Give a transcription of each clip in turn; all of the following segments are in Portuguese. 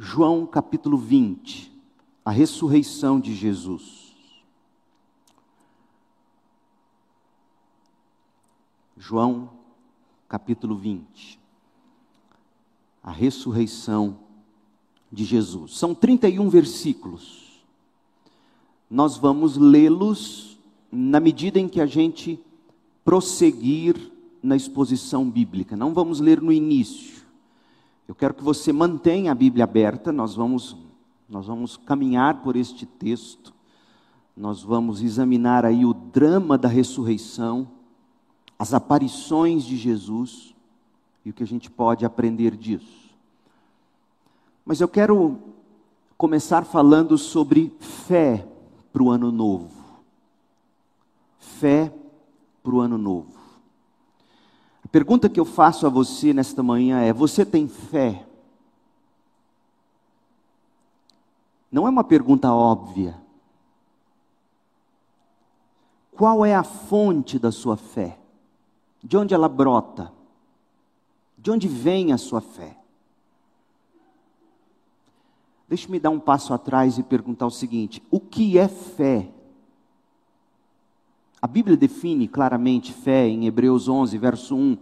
João capítulo 20, a ressurreição de Jesus. João capítulo 20, a ressurreição de Jesus. São 31 versículos. Nós vamos lê-los na medida em que a gente prosseguir na exposição bíblica. Não vamos ler no início. Eu quero que você mantenha a Bíblia aberta, nós vamos nós vamos caminhar por este texto. Nós vamos examinar aí o drama da ressurreição, as aparições de Jesus e o que a gente pode aprender disso. Mas eu quero começar falando sobre fé para o ano novo. Fé para o ano novo. A pergunta que eu faço a você nesta manhã é: você tem fé? Não é uma pergunta óbvia. Qual é a fonte da sua fé? De onde ela brota? De onde vem a sua fé? Deixe-me dar um passo atrás e perguntar o seguinte: o que é fé? A Bíblia define claramente fé em Hebreus 11, verso 1.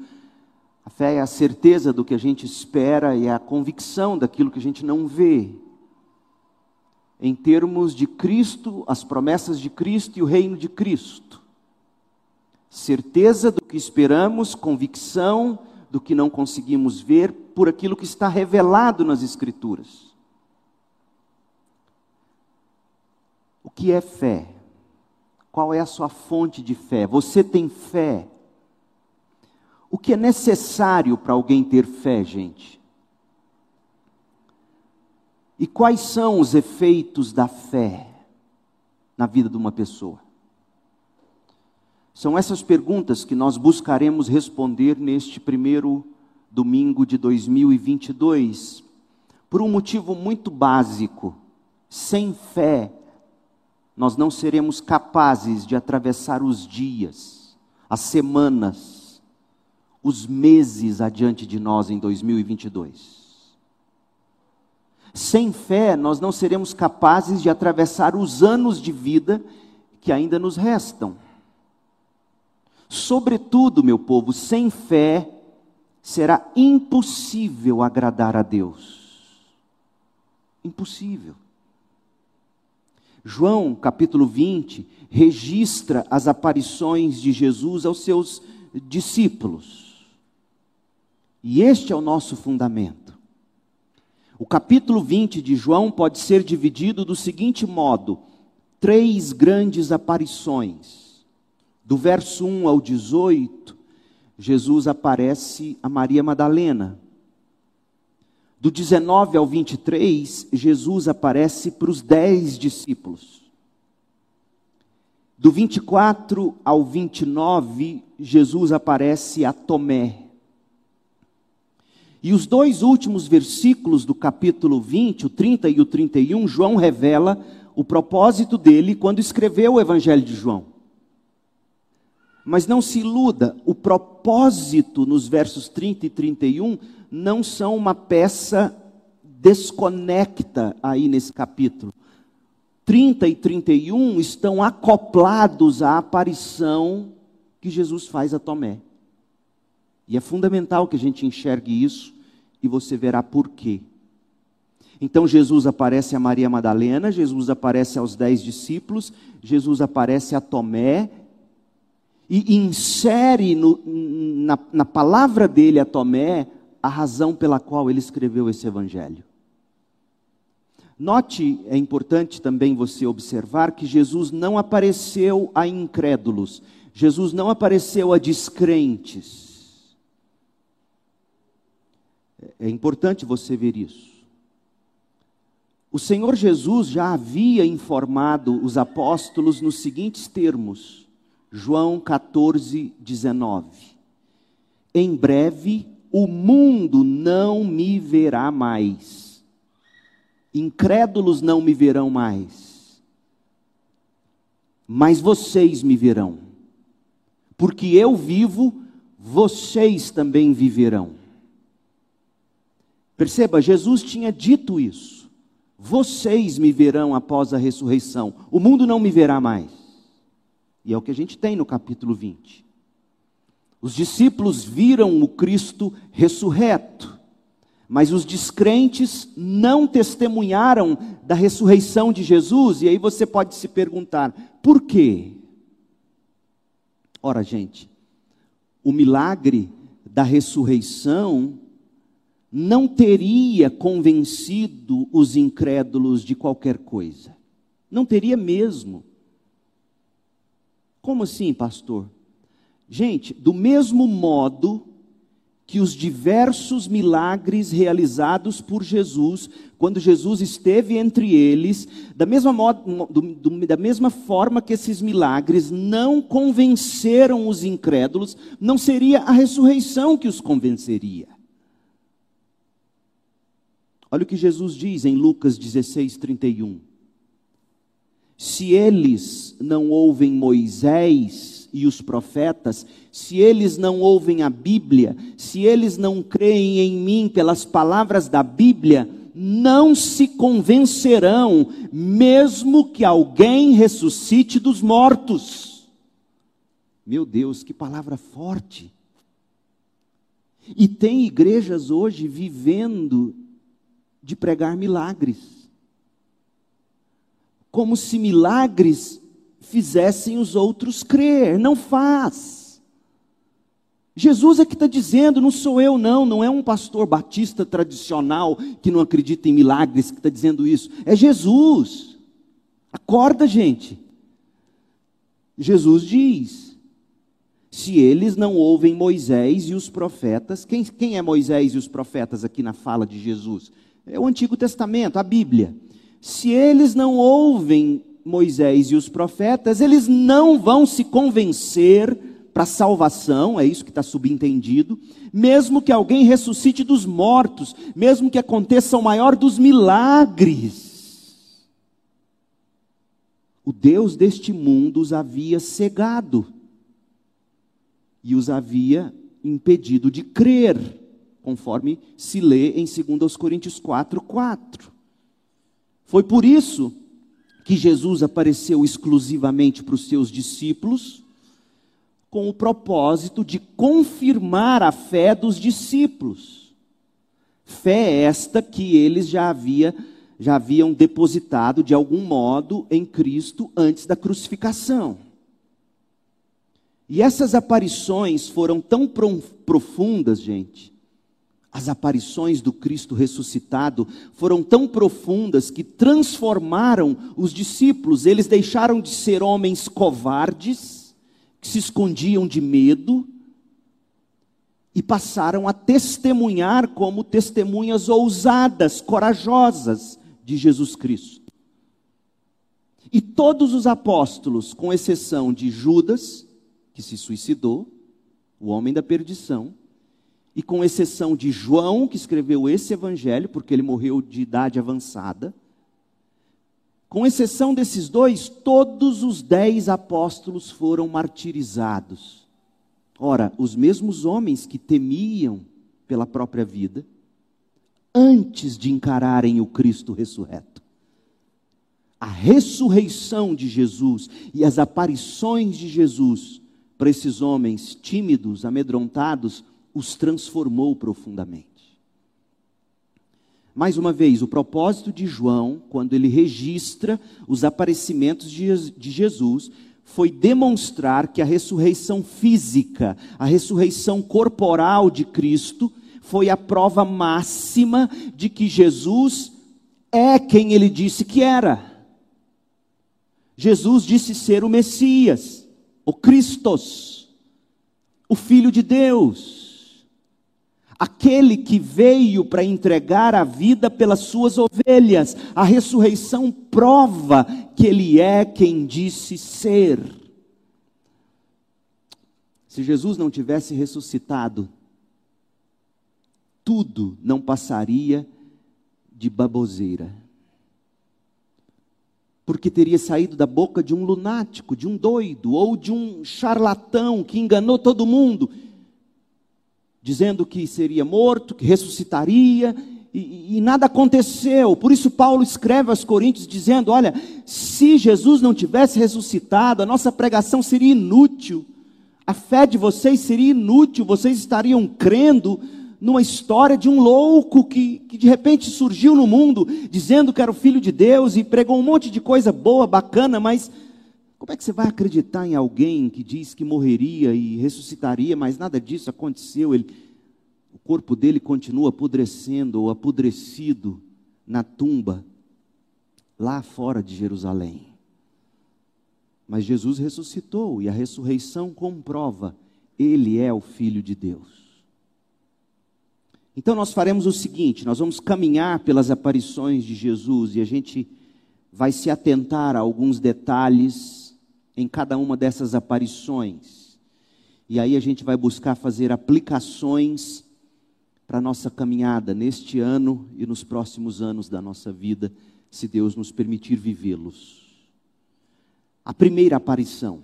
A fé é a certeza do que a gente espera e é a convicção daquilo que a gente não vê. Em termos de Cristo, as promessas de Cristo e o reino de Cristo. Certeza do que esperamos, convicção do que não conseguimos ver por aquilo que está revelado nas Escrituras. O que é fé? Qual é a sua fonte de fé? Você tem fé? O que é necessário para alguém ter fé, gente? E quais são os efeitos da fé na vida de uma pessoa? São essas perguntas que nós buscaremos responder neste primeiro domingo de 2022, por um motivo muito básico. Sem fé, nós não seremos capazes de atravessar os dias, as semanas, os meses adiante de nós em 2022. Sem fé, nós não seremos capazes de atravessar os anos de vida que ainda nos restam. Sobretudo, meu povo, sem fé será impossível agradar a Deus. Impossível. João, capítulo 20, registra as aparições de Jesus aos seus discípulos. E este é o nosso fundamento. O capítulo 20 de João pode ser dividido do seguinte modo: três grandes aparições. Do verso 1 ao 18, Jesus aparece a Maria Madalena. Do 19 ao 23, Jesus aparece para os dez discípulos. Do 24 ao 29, Jesus aparece a Tomé. E os dois últimos versículos do capítulo 20, o 30 e o 31, João revela o propósito dele quando escreveu o Evangelho de João. Mas não se iluda, o propósito nos versos 30 e 31 não são uma peça desconecta aí nesse capítulo. 30 e 31 estão acoplados à aparição que Jesus faz a Tomé. E é fundamental que a gente enxergue isso e você verá por quê. Então Jesus aparece a Maria Madalena, Jesus aparece aos dez discípulos, Jesus aparece a Tomé e insere no, na, na palavra dele a Tomé a razão pela qual ele escreveu esse evangelho. Note, é importante também você observar que Jesus não apareceu a incrédulos, Jesus não apareceu a descrentes. É importante você ver isso. O Senhor Jesus já havia informado os apóstolos nos seguintes termos, João 14, 19: Em breve o mundo não me verá mais. Incrédulos não me verão mais. Mas vocês me verão. Porque eu vivo, vocês também viverão. Perceba, Jesus tinha dito isso. Vocês me verão após a ressurreição, o mundo não me verá mais. E é o que a gente tem no capítulo 20. Os discípulos viram o Cristo ressurreto, mas os descrentes não testemunharam da ressurreição de Jesus, e aí você pode se perguntar: por quê? Ora, gente, o milagre da ressurreição não teria convencido os incrédulos de qualquer coisa. Não teria mesmo. Como assim, pastor? Gente, do mesmo modo que os diversos milagres realizados por Jesus, quando Jesus esteve entre eles, da mesma, modo, do, do, da mesma forma que esses milagres não convenceram os incrédulos, não seria a ressurreição que os convenceria. Olha o que Jesus diz em Lucas 16, 31. Se eles não ouvem Moisés e os profetas, se eles não ouvem a Bíblia, se eles não creem em mim pelas palavras da Bíblia, não se convencerão, mesmo que alguém ressuscite dos mortos. Meu Deus, que palavra forte. E tem igrejas hoje vivendo de pregar milagres. Como se milagres fizessem os outros crer. Não faz. Jesus é que está dizendo, não sou eu, não, não é um pastor batista tradicional que não acredita em milagres que está dizendo isso. É Jesus. Acorda, gente. Jesus diz: se eles não ouvem Moisés e os profetas, quem, quem é Moisés e os profetas aqui na fala de Jesus? é o Antigo Testamento, a Bíblia. Se eles não ouvem Moisés e os profetas, eles não vão se convencer para a salvação, é isso que está subentendido, mesmo que alguém ressuscite dos mortos, mesmo que aconteça o maior dos milagres. O Deus deste mundo os havia cegado e os havia impedido de crer conforme se lê em 2 Coríntios 4, 4. Foi por isso que Jesus apareceu exclusivamente para os seus discípulos, com o propósito de confirmar a fé dos discípulos. Fé esta que eles já, havia, já haviam depositado de algum modo em Cristo antes da crucificação. E essas aparições foram tão profundas, gente, as aparições do Cristo ressuscitado foram tão profundas que transformaram os discípulos. Eles deixaram de ser homens covardes, que se escondiam de medo, e passaram a testemunhar como testemunhas ousadas, corajosas de Jesus Cristo. E todos os apóstolos, com exceção de Judas, que se suicidou, o homem da perdição, e com exceção de João, que escreveu esse evangelho, porque ele morreu de idade avançada, com exceção desses dois, todos os dez apóstolos foram martirizados. Ora, os mesmos homens que temiam pela própria vida, antes de encararem o Cristo ressurreto. A ressurreição de Jesus e as aparições de Jesus para esses homens tímidos, amedrontados, os transformou profundamente. Mais uma vez, o propósito de João, quando ele registra os aparecimentos de Jesus, foi demonstrar que a ressurreição física, a ressurreição corporal de Cristo, foi a prova máxima de que Jesus é quem ele disse que era. Jesus disse ser o Messias, o Cristos, o Filho de Deus aquele que veio para entregar a vida pelas suas ovelhas. A ressurreição prova que ele é quem disse ser. Se Jesus não tivesse ressuscitado, tudo não passaria de baboseira. Porque teria saído da boca de um lunático, de um doido, ou de um charlatão que enganou todo mundo dizendo que seria morto, que ressuscitaria e, e, nada aconteceu. Por isso, Paulo escreve aos Coríntios dizendo: Olha, se Jesus não tivesse ressuscitado, a nossa pregação seria inútil, a fé de vocês seria inútil, vocês estariam crendo numa história de um louco que, que de repente surgiu no mundo dizendo que era o filho de Deus e pregou um monte de coisa boa, bacana, mas como é que você vai acreditar em alguém que diz que morreria e ressuscitaria, mas nada disso aconteceu? Ele, o corpo dele continua apodrecendo ou apodrecido na tumba, lá fora de Jerusalém. Mas Jesus ressuscitou e a ressurreição comprova, ele é o Filho de Deus. Então nós faremos o seguinte: nós vamos caminhar pelas aparições de Jesus e a gente vai se atentar a alguns detalhes em cada uma dessas aparições. E aí a gente vai buscar fazer aplicações para a nossa caminhada neste ano e nos próximos anos da nossa vida, se Deus nos permitir vivê-los. A primeira aparição.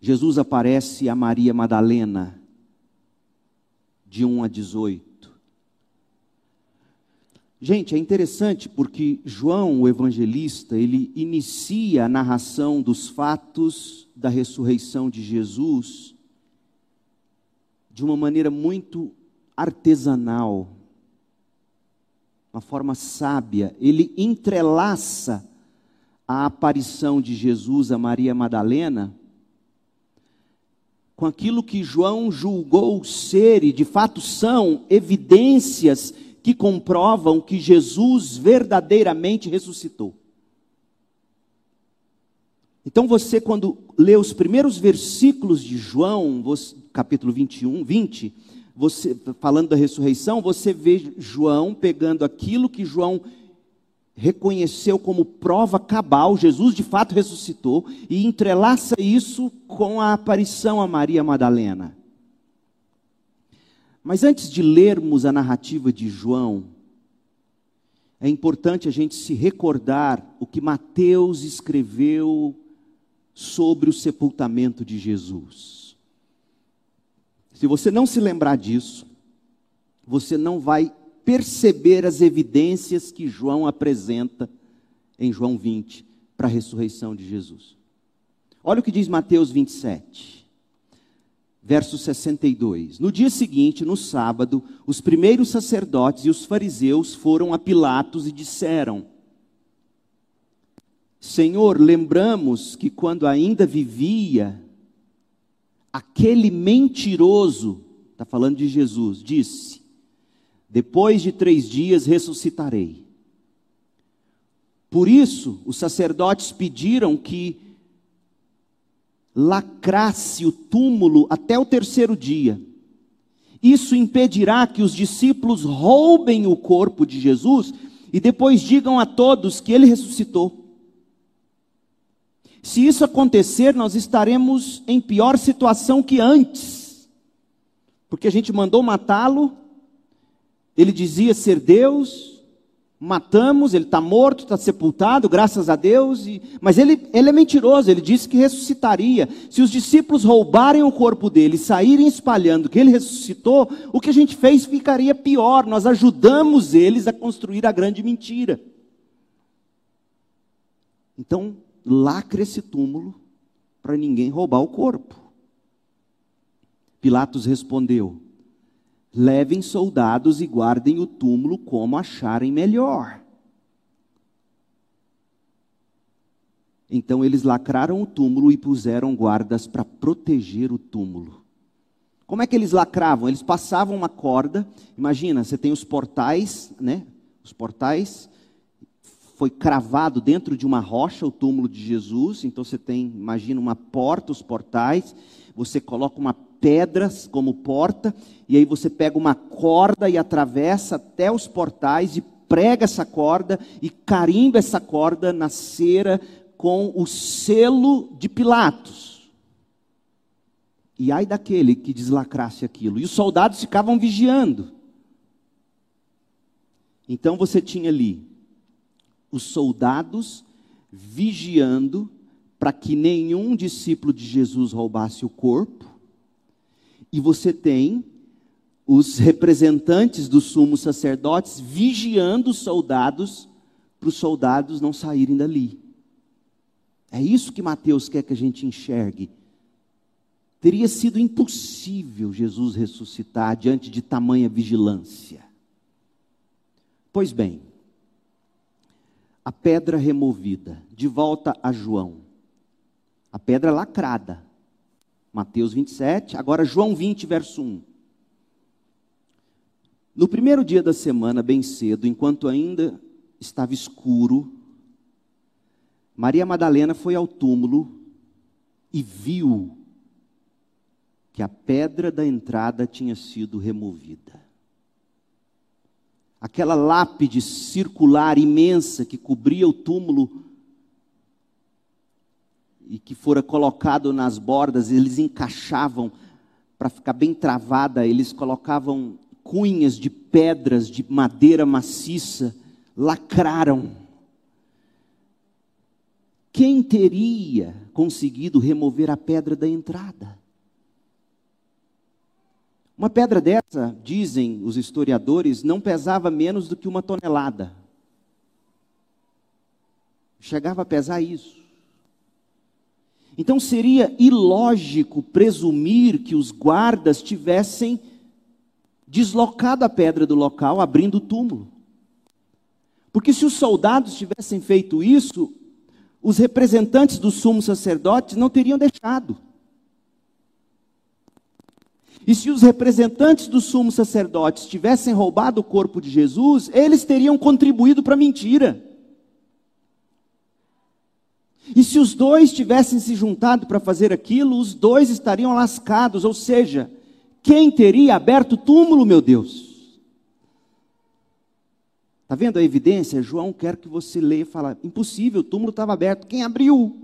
Jesus aparece a Maria Madalena de 1 a 18. Gente, é interessante porque João, o evangelista, ele inicia a narração dos fatos da ressurreição de Jesus de uma maneira muito artesanal, uma forma sábia. Ele entrelaça a aparição de Jesus a Maria Madalena com aquilo que João julgou ser e de fato são evidências que comprovam que Jesus verdadeiramente ressuscitou. Então você, quando lê os primeiros versículos de João, capítulo 21, 20, você, falando da ressurreição, você vê João pegando aquilo que João reconheceu como prova cabal, Jesus de fato ressuscitou, e entrelaça isso com a aparição a Maria Madalena. Mas antes de lermos a narrativa de João, é importante a gente se recordar o que Mateus escreveu sobre o sepultamento de Jesus. Se você não se lembrar disso, você não vai perceber as evidências que João apresenta em João 20 para a ressurreição de Jesus. Olha o que diz Mateus 27, verso 62. No dia seguinte, no sábado, os primeiros sacerdotes e os fariseus foram a Pilatos e disseram: Senhor, lembramos que quando ainda vivia, aquele mentiroso, está falando de Jesus, disse: depois de três dias ressuscitarei. Por isso, os sacerdotes pediram que lacrasse o túmulo até o terceiro dia. Isso impedirá que os discípulos roubem o corpo de Jesus e depois digam a todos que ele ressuscitou. Se isso acontecer, nós estaremos em pior situação que antes, porque a gente mandou matá-lo ele dizia ser Deus, matamos, ele está morto, está sepultado, graças a Deus, e, mas ele, ele é mentiroso, ele disse que ressuscitaria. Se os discípulos roubarem o corpo dele e saírem espalhando que ele ressuscitou, o que a gente fez ficaria pior, nós ajudamos eles a construir a grande mentira. Então, lacre esse túmulo para ninguém roubar o corpo. Pilatos respondeu: Levem soldados e guardem o túmulo como acharem melhor. Então eles lacraram o túmulo e puseram guardas para proteger o túmulo. Como é que eles lacravam? Eles passavam uma corda. Imagina, você tem os portais, né? Os portais foi cravado dentro de uma rocha o túmulo de Jesus. Então você tem, imagina uma porta, os portais. Você coloca uma pedras como porta, e aí você pega uma corda e atravessa até os portais e prega essa corda e carimba essa corda na cera com o selo de Pilatos. E ai daquele que deslacrasse aquilo. E os soldados ficavam vigiando. Então você tinha ali os soldados vigiando para que nenhum discípulo de Jesus roubasse o corpo e você tem os representantes dos sumos sacerdotes vigiando os soldados, para os soldados não saírem dali. É isso que Mateus quer que a gente enxergue. Teria sido impossível Jesus ressuscitar diante de tamanha vigilância. Pois bem, a pedra removida, de volta a João. A pedra lacrada. Mateus 27, agora João 20, verso 1. No primeiro dia da semana, bem cedo, enquanto ainda estava escuro, Maria Madalena foi ao túmulo e viu que a pedra da entrada tinha sido removida. Aquela lápide circular imensa que cobria o túmulo e que fora colocado nas bordas, eles encaixavam para ficar bem travada, eles colocavam cunhas de pedras de madeira maciça, lacraram. Quem teria conseguido remover a pedra da entrada? Uma pedra dessa, dizem os historiadores, não pesava menos do que uma tonelada. Chegava a pesar isso. Então seria ilógico presumir que os guardas tivessem deslocado a pedra do local, abrindo o túmulo. Porque se os soldados tivessem feito isso, os representantes dos sumos sacerdotes não teriam deixado. E se os representantes dos sumos sacerdotes tivessem roubado o corpo de Jesus, eles teriam contribuído para a mentira. E se os dois tivessem se juntado para fazer aquilo, os dois estariam lascados, ou seja, quem teria aberto o túmulo, meu Deus? Está vendo a evidência? João quer que você leia e fale: impossível, o túmulo estava aberto, quem abriu?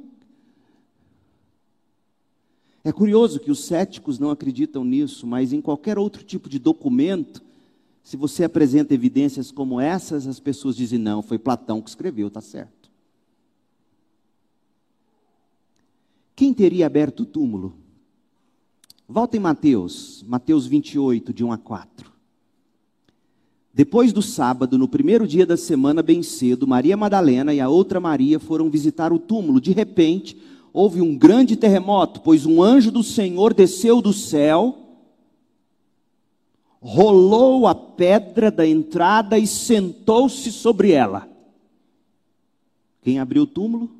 É curioso que os céticos não acreditam nisso, mas em qualquer outro tipo de documento, se você apresenta evidências como essas, as pessoas dizem: não, foi Platão que escreveu, está certo. Quem teria aberto o túmulo? Volta em Mateus, Mateus 28, de 1 a 4. Depois do sábado, no primeiro dia da semana, bem cedo, Maria Madalena e a outra Maria foram visitar o túmulo. De repente, houve um grande terremoto, pois um anjo do Senhor desceu do céu, rolou a pedra da entrada e sentou-se sobre ela. Quem abriu o túmulo?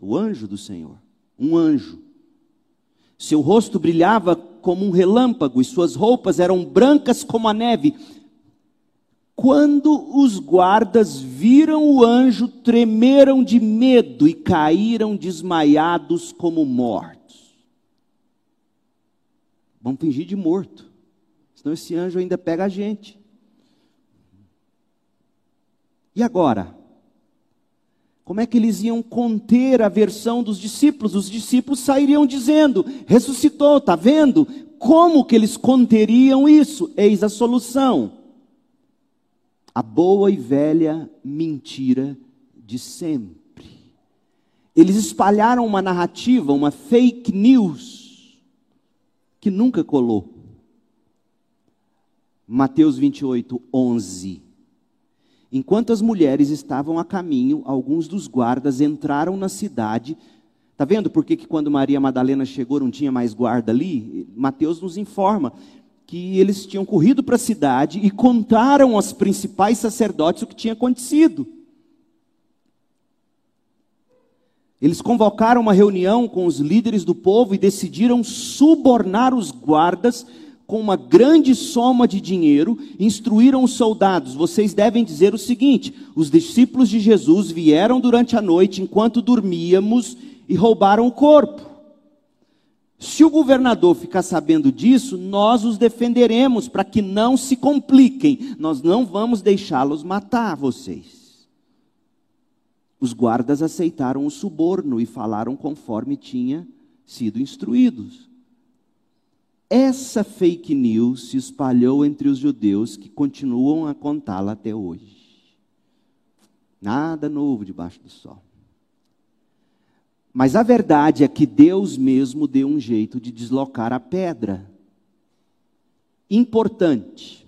O anjo do Senhor. Um anjo. Seu rosto brilhava como um relâmpago e suas roupas eram brancas como a neve. Quando os guardas viram o anjo, tremeram de medo e caíram desmaiados como mortos. Vamos fingir de morto, senão esse anjo ainda pega a gente. E agora? Como é que eles iam conter a versão dos discípulos? Os discípulos sairiam dizendo: ressuscitou, está vendo? Como que eles conteriam isso? Eis a solução a boa e velha mentira de sempre. Eles espalharam uma narrativa, uma fake news, que nunca colou. Mateus 28, 11. Enquanto as mulheres estavam a caminho, alguns dos guardas entraram na cidade. Está vendo por que, quando Maria Madalena chegou não tinha mais guarda ali? Mateus nos informa que eles tinham corrido para a cidade e contaram aos principais sacerdotes o que tinha acontecido. Eles convocaram uma reunião com os líderes do povo e decidiram subornar os guardas com uma grande soma de dinheiro, instruíram os soldados: vocês devem dizer o seguinte: os discípulos de Jesus vieram durante a noite enquanto dormíamos e roubaram o corpo. Se o governador ficar sabendo disso, nós os defenderemos para que não se compliquem. Nós não vamos deixá-los matar vocês. Os guardas aceitaram o suborno e falaram conforme tinha sido instruídos. Essa fake news se espalhou entre os judeus que continuam a contá-la até hoje. Nada novo debaixo do sol. Mas a verdade é que Deus mesmo deu um jeito de deslocar a pedra. importante.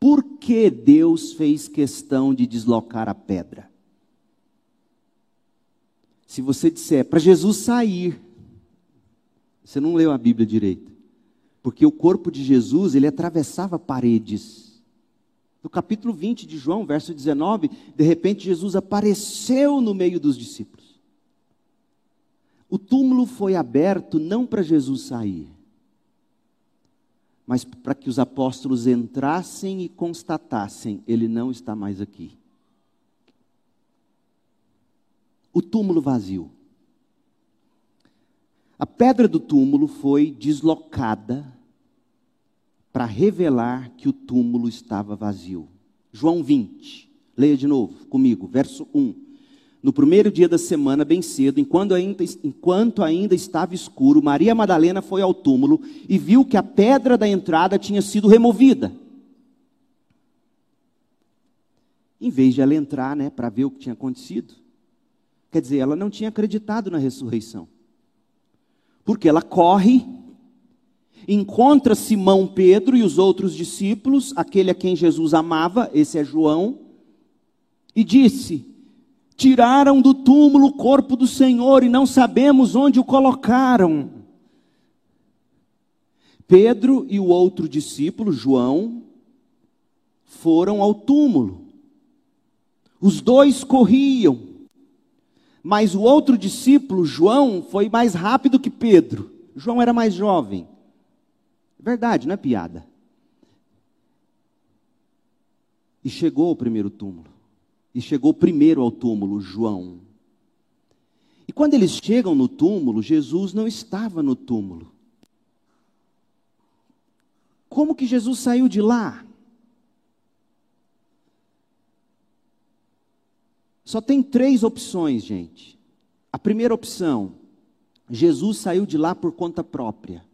Por que Deus fez questão de deslocar a pedra? Se você disser para Jesus sair, você não leu a Bíblia direito. Porque o corpo de Jesus, ele atravessava paredes. No capítulo 20 de João, verso 19, de repente Jesus apareceu no meio dos discípulos. O túmulo foi aberto não para Jesus sair, mas para que os apóstolos entrassem e constatassem: ele não está mais aqui. O túmulo vazio. A pedra do túmulo foi deslocada para revelar que o túmulo estava vazio. João 20, leia de novo comigo, verso 1. No primeiro dia da semana, bem cedo, enquanto ainda, enquanto ainda estava escuro, Maria Madalena foi ao túmulo e viu que a pedra da entrada tinha sido removida. Em vez de ela entrar, né, para ver o que tinha acontecido, quer dizer, ela não tinha acreditado na ressurreição. Porque ela corre, encontra Simão Pedro e os outros discípulos, aquele a quem Jesus amava, esse é João, e disse: Tiraram do túmulo o corpo do Senhor e não sabemos onde o colocaram. Pedro e o outro discípulo, João, foram ao túmulo. Os dois corriam, mas o outro discípulo, João, foi mais rápido que Pedro. João era mais jovem. Verdade, não é piada. E chegou ao primeiro túmulo. E chegou primeiro ao túmulo João. E quando eles chegam no túmulo, Jesus não estava no túmulo. Como que Jesus saiu de lá? Só tem três opções, gente. A primeira opção, Jesus saiu de lá por conta própria.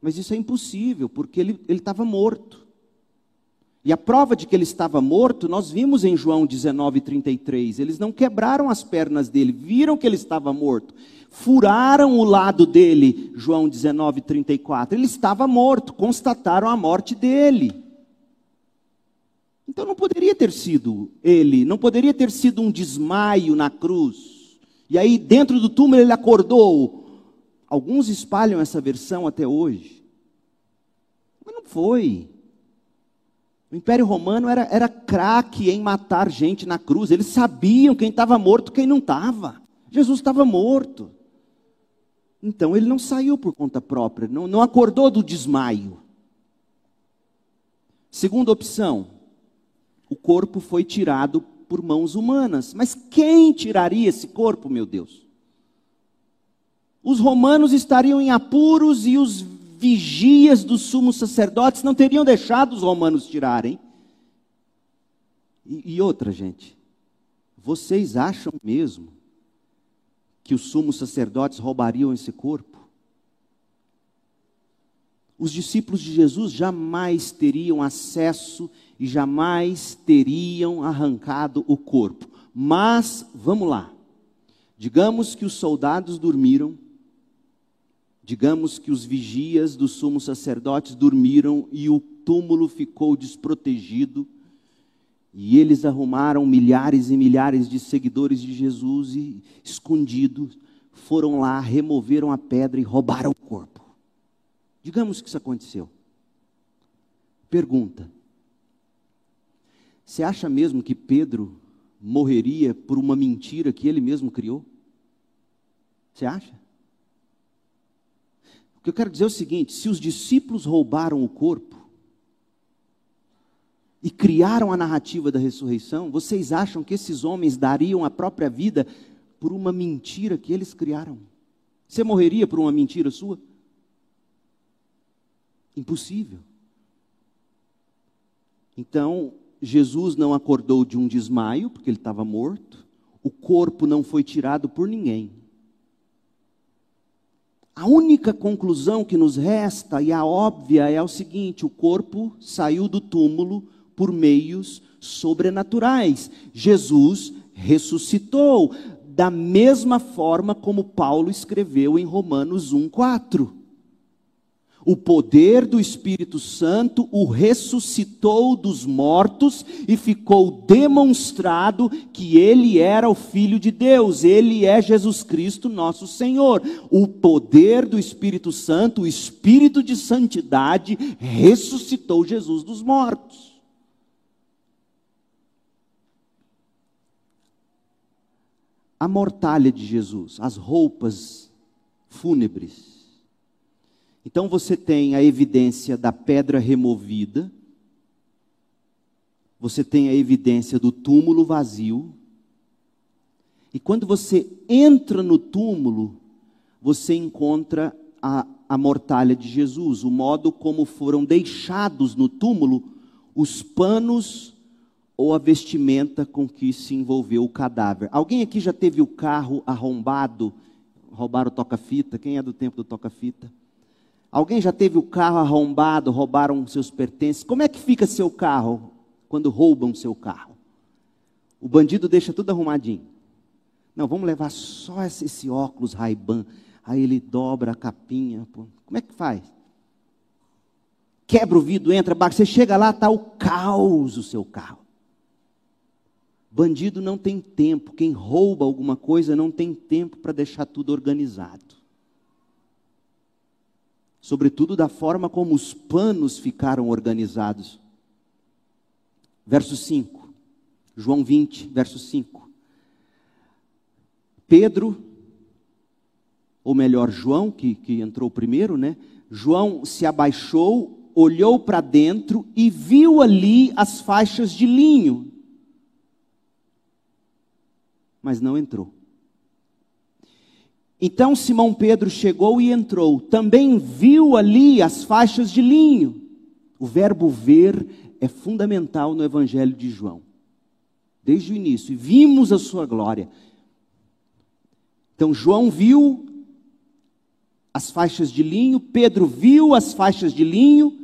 Mas isso é impossível, porque ele estava morto. E a prova de que ele estava morto, nós vimos em João 19, 33. Eles não quebraram as pernas dele, viram que ele estava morto. Furaram o lado dele, João 19, 34. Ele estava morto, constataram a morte dele. Então não poderia ter sido ele, não poderia ter sido um desmaio na cruz. E aí, dentro do túmulo, ele acordou. Alguns espalham essa versão até hoje. Mas não foi. O Império Romano era, era craque em matar gente na cruz. Eles sabiam quem estava morto quem não estava. Jesus estava morto. Então ele não saiu por conta própria, não, não acordou do desmaio. Segunda opção, o corpo foi tirado por mãos humanas. Mas quem tiraria esse corpo, meu Deus? Os romanos estariam em apuros e os vigias dos sumos sacerdotes não teriam deixado os romanos tirarem. E, e outra, gente, vocês acham mesmo que os sumos sacerdotes roubariam esse corpo? Os discípulos de Jesus jamais teriam acesso e jamais teriam arrancado o corpo. Mas, vamos lá, digamos que os soldados dormiram Digamos que os vigias dos sumos sacerdotes dormiram e o túmulo ficou desprotegido. E eles arrumaram milhares e milhares de seguidores de Jesus e, escondidos, foram lá, removeram a pedra e roubaram o corpo. Digamos que isso aconteceu. Pergunta: Você acha mesmo que Pedro morreria por uma mentira que ele mesmo criou? Você acha? que eu quero dizer é o seguinte: se os discípulos roubaram o corpo e criaram a narrativa da ressurreição, vocês acham que esses homens dariam a própria vida por uma mentira que eles criaram? Você morreria por uma mentira sua? Impossível. Então, Jesus não acordou de um desmaio, porque ele estava morto, o corpo não foi tirado por ninguém. A única conclusão que nos resta, e a óbvia, é o seguinte: o corpo saiu do túmulo por meios sobrenaturais. Jesus ressuscitou, da mesma forma como Paulo escreveu em Romanos 1,4. O poder do Espírito Santo o ressuscitou dos mortos e ficou demonstrado que ele era o Filho de Deus, ele é Jesus Cristo, nosso Senhor. O poder do Espírito Santo, o Espírito de santidade, ressuscitou Jesus dos mortos. A mortalha de Jesus, as roupas fúnebres, então você tem a evidência da pedra removida, você tem a evidência do túmulo vazio, e quando você entra no túmulo, você encontra a, a mortalha de Jesus, o modo como foram deixados no túmulo os panos ou a vestimenta com que se envolveu o cadáver. Alguém aqui já teve o carro arrombado? Roubaram o toca-fita? Quem é do tempo do toca-fita? Alguém já teve o carro arrombado, roubaram seus pertences? Como é que fica seu carro quando roubam seu carro? O bandido deixa tudo arrumadinho. Não, vamos levar só esse, óculos Ray-Ban. Aí ele dobra a capinha. Pô. Como é que faz? Quebra o vidro, entra, baixa. Você chega lá, está o caos o seu carro. Bandido não tem tempo. Quem rouba alguma coisa não tem tempo para deixar tudo organizado sobretudo da forma como os panos ficaram organizados. Verso 5, João 20, verso 5. Pedro, ou melhor, João, que, que entrou primeiro, né? João se abaixou, olhou para dentro e viu ali as faixas de linho, mas não entrou. Então Simão Pedro chegou e entrou. Também viu ali as faixas de linho. O verbo ver é fundamental no Evangelho de João. Desde o início. E vimos a sua glória. Então João viu as faixas de linho, Pedro viu as faixas de linho,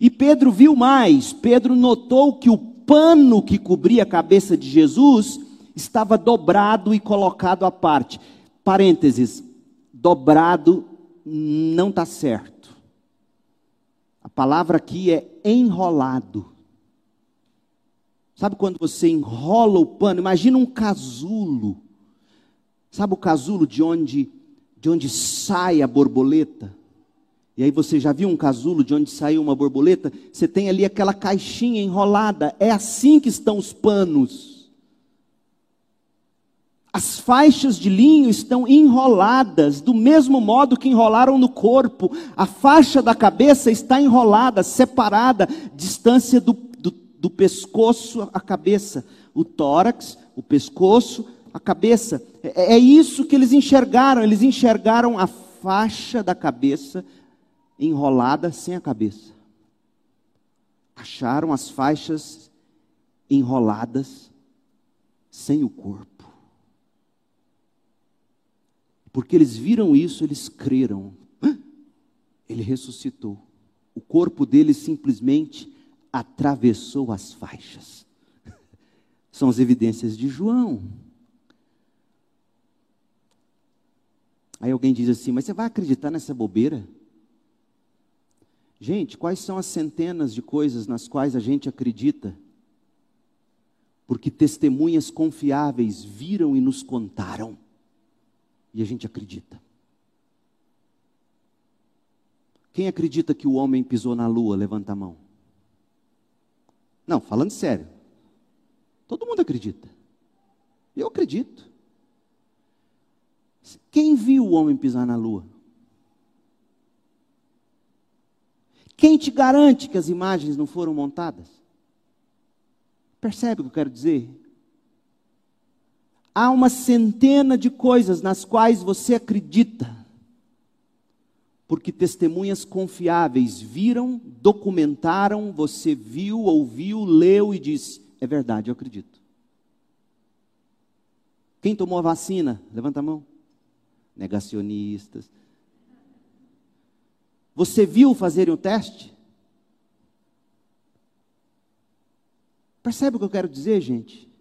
e Pedro viu mais. Pedro notou que o pano que cobria a cabeça de Jesus estava dobrado e colocado à parte. Parênteses, dobrado não está certo. A palavra aqui é enrolado. Sabe quando você enrola o pano? Imagina um casulo. Sabe o casulo de onde, de onde sai a borboleta? E aí você já viu um casulo de onde saiu uma borboleta? Você tem ali aquela caixinha enrolada. É assim que estão os panos. As faixas de linho estão enroladas, do mesmo modo que enrolaram no corpo. A faixa da cabeça está enrolada, separada, distância do, do, do pescoço à cabeça. O tórax, o pescoço, a cabeça. É, é isso que eles enxergaram. Eles enxergaram a faixa da cabeça enrolada sem a cabeça. Acharam as faixas enroladas sem o corpo. Porque eles viram isso, eles creram. Ele ressuscitou. O corpo dele simplesmente atravessou as faixas. São as evidências de João. Aí alguém diz assim: Mas você vai acreditar nessa bobeira? Gente, quais são as centenas de coisas nas quais a gente acredita? Porque testemunhas confiáveis viram e nos contaram. E a gente acredita. Quem acredita que o homem pisou na lua? Levanta a mão. Não, falando sério. Todo mundo acredita. Eu acredito. Quem viu o homem pisar na lua? Quem te garante que as imagens não foram montadas? Percebe o que eu quero dizer? Há uma centena de coisas nas quais você acredita, porque testemunhas confiáveis viram, documentaram, você viu, ouviu, leu e disse: é verdade, eu acredito. Quem tomou a vacina? Levanta a mão. Negacionistas. Você viu fazerem o teste? Percebe o que eu quero dizer, gente?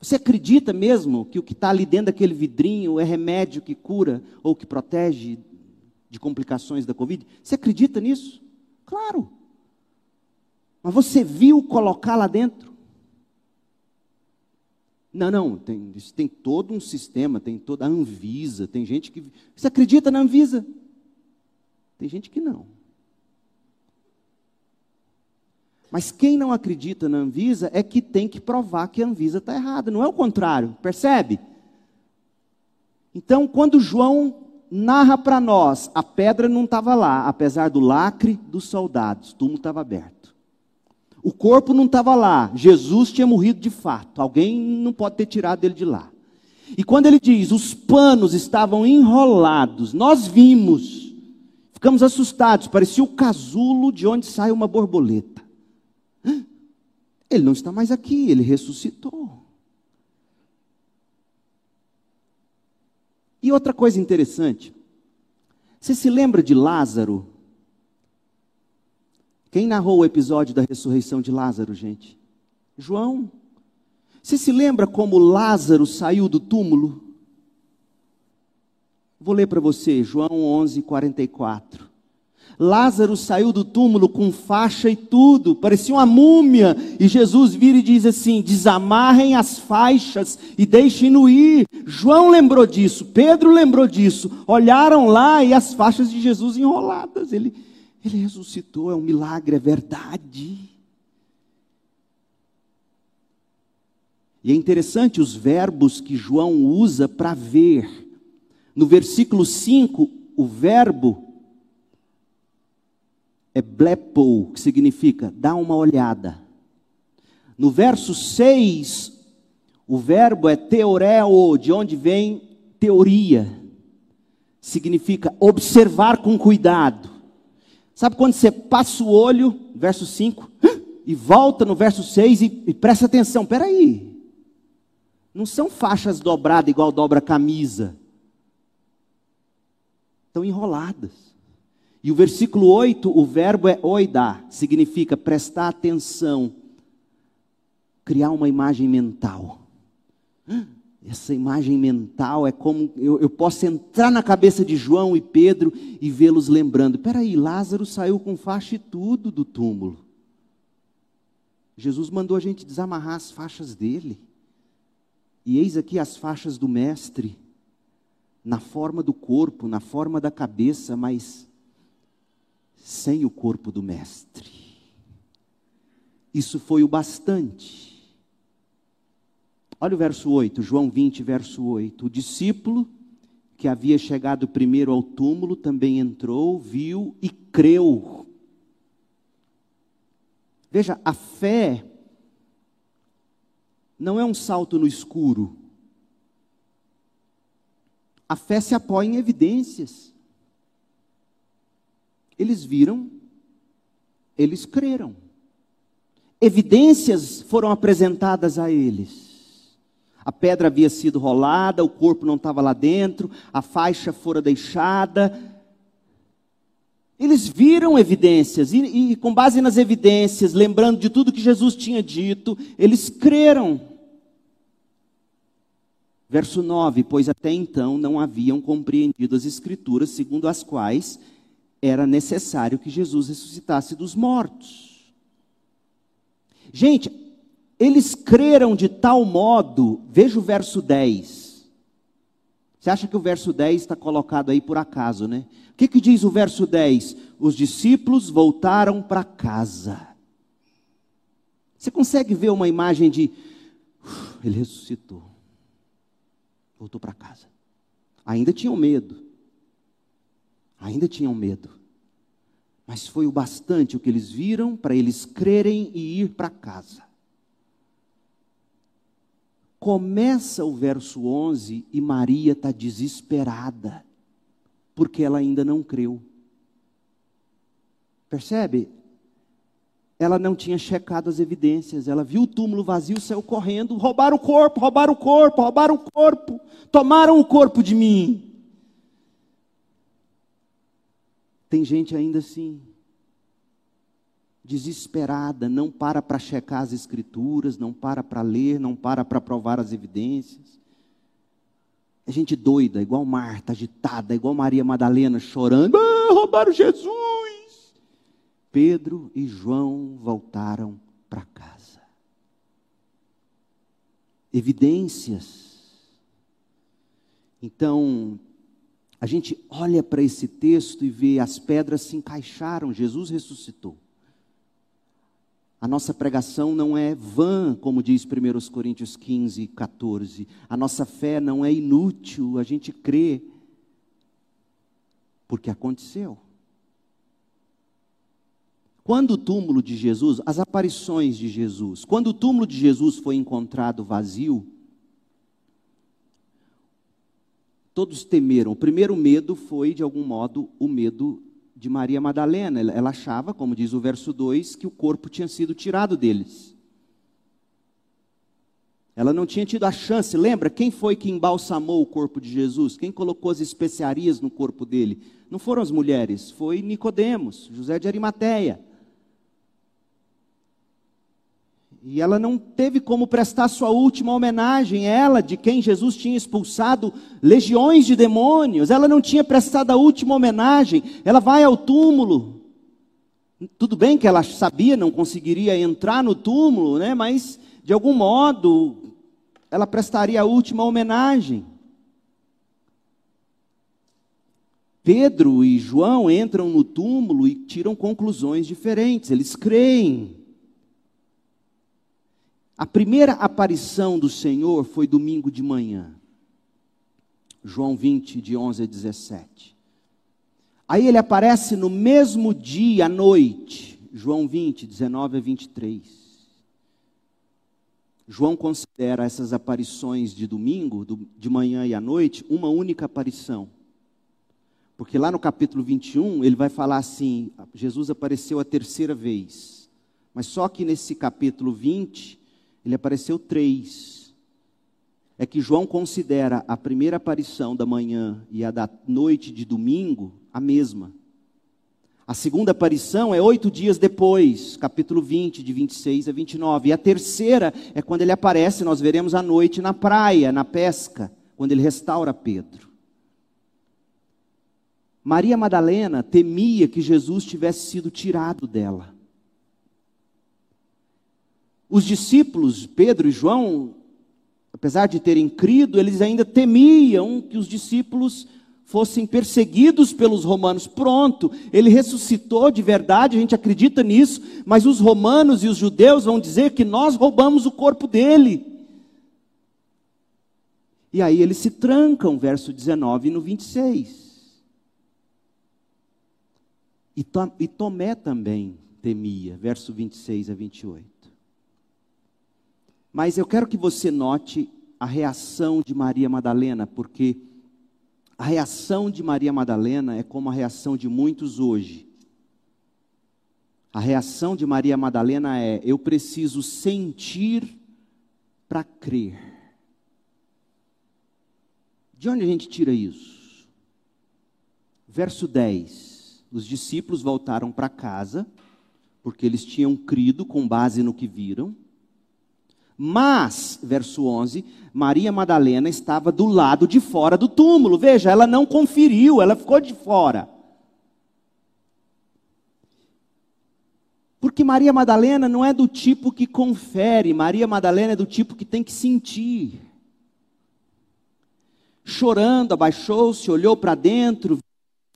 Você acredita mesmo que o que está ali dentro daquele vidrinho é remédio que cura ou que protege de complicações da Covid. Você acredita nisso? Claro. Mas você viu colocar lá dentro? Não, não, tem, tem todo um sistema, tem toda a Anvisa, tem gente que. Você acredita na Anvisa? Tem gente que não. Mas quem não acredita na Anvisa é que tem que provar que a Anvisa está errada, não é o contrário, percebe? Então, quando João narra para nós, a pedra não estava lá, apesar do lacre dos soldados, o túmulo estava aberto. O corpo não estava lá, Jesus tinha morrido de fato, alguém não pode ter tirado ele de lá. E quando ele diz, os panos estavam enrolados, nós vimos, ficamos assustados, parecia o casulo de onde sai uma borboleta. Ele não está mais aqui, ele ressuscitou. E outra coisa interessante, você se lembra de Lázaro? Quem narrou o episódio da ressurreição de Lázaro, gente? João. Você se lembra como Lázaro saiu do túmulo? Vou ler para você, João 11, 44. Lázaro saiu do túmulo com faixa e tudo, parecia uma múmia. E Jesus vira e diz assim: desamarrem as faixas e deixem-no ir. João lembrou disso, Pedro lembrou disso. Olharam lá e as faixas de Jesus enroladas. Ele, ele ressuscitou, é um milagre, é verdade. E é interessante os verbos que João usa para ver. No versículo 5, o verbo é blepo, que significa dá uma olhada. No verso 6, o verbo é teoreo, de onde vem teoria. Significa observar com cuidado. Sabe quando você passa o olho, verso 5, e volta no verso 6 e, e presta atenção, peraí. Não são faixas dobradas igual dobra camisa. Estão enroladas. E o versículo 8, o verbo é oidar, significa prestar atenção, criar uma imagem mental. Essa imagem mental é como eu, eu posso entrar na cabeça de João e Pedro e vê-los lembrando: peraí, Lázaro saiu com faixa e tudo do túmulo. Jesus mandou a gente desamarrar as faixas dele. E eis aqui as faixas do Mestre, na forma do corpo, na forma da cabeça, mas sem o corpo do Mestre. Isso foi o bastante. Olha o verso 8, João 20, verso 8. O discípulo que havia chegado primeiro ao túmulo também entrou, viu e creu. Veja, a fé não é um salto no escuro. A fé se apoia em evidências. Eles viram, eles creram. Evidências foram apresentadas a eles. A pedra havia sido rolada, o corpo não estava lá dentro, a faixa fora deixada. Eles viram evidências, e, e, com base nas evidências, lembrando de tudo que Jesus tinha dito, eles creram. Verso 9: Pois até então não haviam compreendido as Escrituras, segundo as quais era necessário que Jesus ressuscitasse dos mortos. Gente, eles creram de tal modo, veja o verso 10. Você acha que o verso 10 está colocado aí por acaso, né? O que, que diz o verso 10? Os discípulos voltaram para casa. Você consegue ver uma imagem de. Ele ressuscitou. Voltou para casa. Ainda tinham medo. Ainda tinham medo. Mas foi o bastante o que eles viram para eles crerem e ir para casa. Começa o verso 11 e Maria está desesperada, porque ela ainda não creu. Percebe? Ela não tinha checado as evidências, ela viu o túmulo vazio, saiu correndo, roubaram o corpo, roubaram o corpo, roubaram o corpo, tomaram o corpo de mim. Tem gente ainda assim, desesperada, não para para checar as escrituras, não para para ler, não para para provar as evidências. É gente doida, igual Marta, agitada, igual Maria Madalena, chorando. Ah, roubaram Jesus! Pedro e João voltaram para casa. Evidências. Então, a gente olha para esse texto e vê as pedras se encaixaram, Jesus ressuscitou. A nossa pregação não é vã, como diz 1 Coríntios 15, 14. A nossa fé não é inútil, a gente crê, porque aconteceu. Quando o túmulo de Jesus, as aparições de Jesus, quando o túmulo de Jesus foi encontrado vazio, todos temeram. O primeiro medo foi, de algum modo, o medo de Maria Madalena. Ela achava, como diz o verso 2, que o corpo tinha sido tirado deles. Ela não tinha tido a chance, lembra? Quem foi que embalsamou o corpo de Jesus? Quem colocou as especiarias no corpo dele? Não foram as mulheres, foi Nicodemos, José de Arimateia. E ela não teve como prestar sua última homenagem, ela, de quem Jesus tinha expulsado legiões de demônios, ela não tinha prestado a última homenagem, ela vai ao túmulo. Tudo bem que ela sabia, não conseguiria entrar no túmulo, né? mas de algum modo ela prestaria a última homenagem. Pedro e João entram no túmulo e tiram conclusões diferentes, eles creem. A primeira aparição do Senhor foi domingo de manhã. João 20, de 11 a 17. Aí ele aparece no mesmo dia à noite. João 20, 19 a 23. João considera essas aparições de domingo, de manhã e à noite, uma única aparição. Porque lá no capítulo 21, ele vai falar assim: Jesus apareceu a terceira vez. Mas só que nesse capítulo 20, ele apareceu três. É que João considera a primeira aparição da manhã e a da noite de domingo a mesma. A segunda aparição é oito dias depois, capítulo 20, de 26 a 29. E a terceira é quando ele aparece, nós veremos à noite na praia, na pesca, quando ele restaura Pedro. Maria Madalena temia que Jesus tivesse sido tirado dela. Os discípulos, Pedro e João, apesar de terem crido, eles ainda temiam que os discípulos fossem perseguidos pelos romanos. Pronto, ele ressuscitou de verdade, a gente acredita nisso, mas os romanos e os judeus vão dizer que nós roubamos o corpo dele. E aí eles se trancam, verso 19 no 26. E Tomé também temia, verso 26 a 28. Mas eu quero que você note a reação de Maria Madalena, porque a reação de Maria Madalena é como a reação de muitos hoje. A reação de Maria Madalena é: eu preciso sentir para crer. De onde a gente tira isso? Verso 10: Os discípulos voltaram para casa, porque eles tinham crido com base no que viram. Mas, verso 11, Maria Madalena estava do lado de fora do túmulo. Veja, ela não conferiu, ela ficou de fora. Porque Maria Madalena não é do tipo que confere, Maria Madalena é do tipo que tem que sentir. Chorando, abaixou-se, olhou para dentro,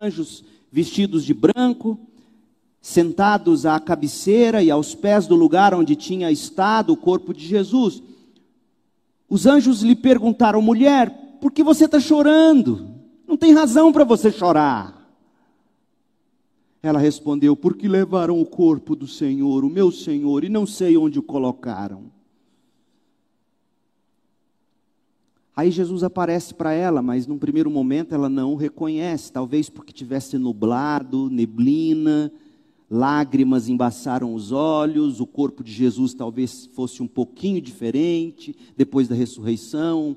anjos vestidos de branco, sentados à cabeceira e aos pés do lugar onde tinha estado o corpo de Jesus. Os anjos lhe perguntaram, mulher, por que você está chorando? Não tem razão para você chorar. Ela respondeu: Porque levaram o corpo do Senhor, o meu Senhor, e não sei onde o colocaram. Aí Jesus aparece para ela, mas num primeiro momento ela não o reconhece, talvez porque tivesse nublado, neblina, lágrimas embaçaram os olhos, o corpo de Jesus talvez fosse um pouquinho diferente depois da ressurreição.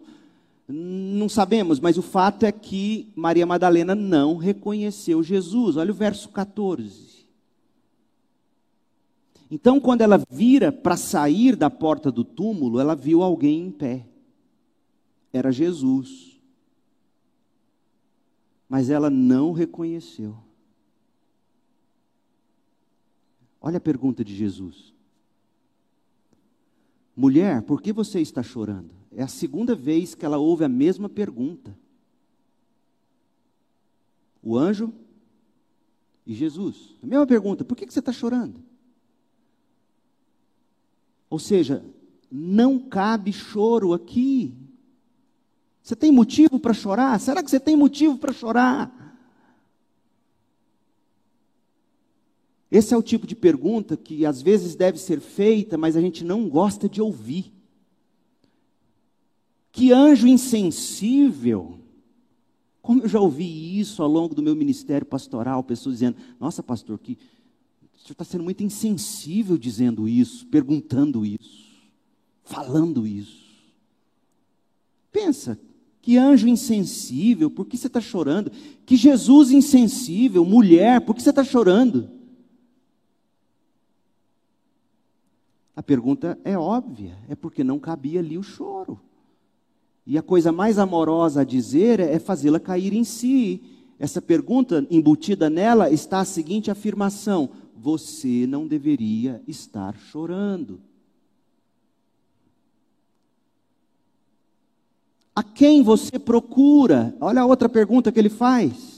Não sabemos, mas o fato é que Maria Madalena não reconheceu Jesus. Olha o verso 14. Então, quando ela vira para sair da porta do túmulo, ela viu alguém em pé. Era Jesus. mas ela não reconheceu. Olha a pergunta de Jesus. Mulher, por que você está chorando? É a segunda vez que ela ouve a mesma pergunta. O anjo e Jesus. A mesma pergunta: por que você está chorando? Ou seja, não cabe choro aqui. Você tem motivo para chorar? Será que você tem motivo para chorar? Esse é o tipo de pergunta que às vezes deve ser feita, mas a gente não gosta de ouvir. Que anjo insensível. Como eu já ouvi isso ao longo do meu ministério pastoral, pessoas dizendo: Nossa, pastor, que o senhor está sendo muito insensível dizendo isso, perguntando isso, falando isso. Pensa, que anjo insensível, por que você está chorando? Que Jesus insensível, mulher, por que você está chorando? A pergunta é óbvia, é porque não cabia ali o choro. E a coisa mais amorosa a dizer é fazê-la cair em si. Essa pergunta embutida nela está a seguinte afirmação: você não deveria estar chorando. A quem você procura? Olha a outra pergunta que ele faz.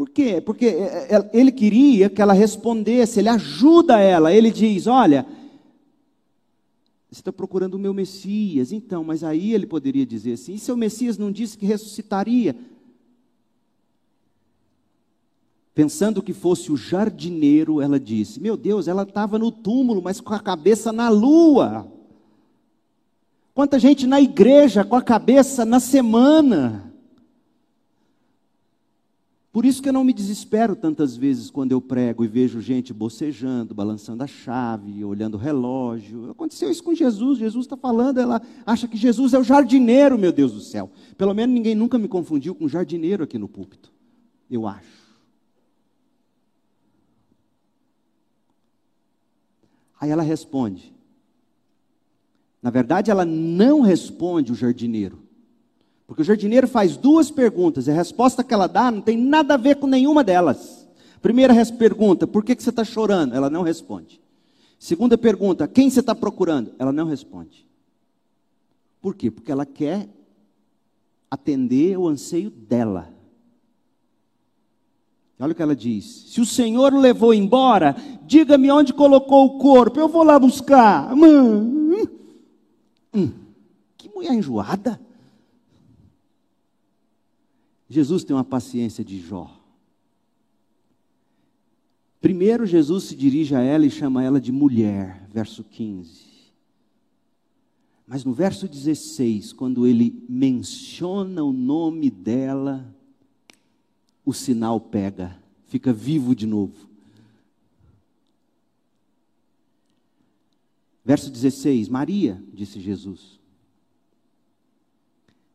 Por quê? Porque é, é, ele queria que ela respondesse, ele ajuda ela. Ele diz: Olha, você está procurando o meu Messias. Então, mas aí ele poderia dizer assim: e seu Messias não disse que ressuscitaria? Pensando que fosse o jardineiro, ela disse: Meu Deus, ela estava no túmulo, mas com a cabeça na lua. Quanta gente na igreja com a cabeça na semana. Por isso que eu não me desespero tantas vezes quando eu prego e vejo gente bocejando, balançando a chave, olhando o relógio. Aconteceu isso com Jesus. Jesus está falando, ela acha que Jesus é o jardineiro, meu Deus do céu. Pelo menos ninguém nunca me confundiu com jardineiro aqui no púlpito. Eu acho. Aí ela responde: na verdade, ela não responde o jardineiro. Porque o jardineiro faz duas perguntas, e a resposta que ela dá não tem nada a ver com nenhuma delas. Primeira pergunta, por que, que você está chorando? Ela não responde. Segunda pergunta, quem você está procurando? Ela não responde. Por quê? Porque ela quer atender o anseio dela. Olha o que ela diz: Se o Senhor o levou embora, diga-me onde colocou o corpo, eu vou lá buscar. Mãe, Hum, que mulher enjoada. Jesus tem uma paciência de Jó. Primeiro, Jesus se dirige a ela e chama ela de mulher, verso 15. Mas no verso 16, quando ele menciona o nome dela, o sinal pega, fica vivo de novo. Verso 16: Maria, disse Jesus.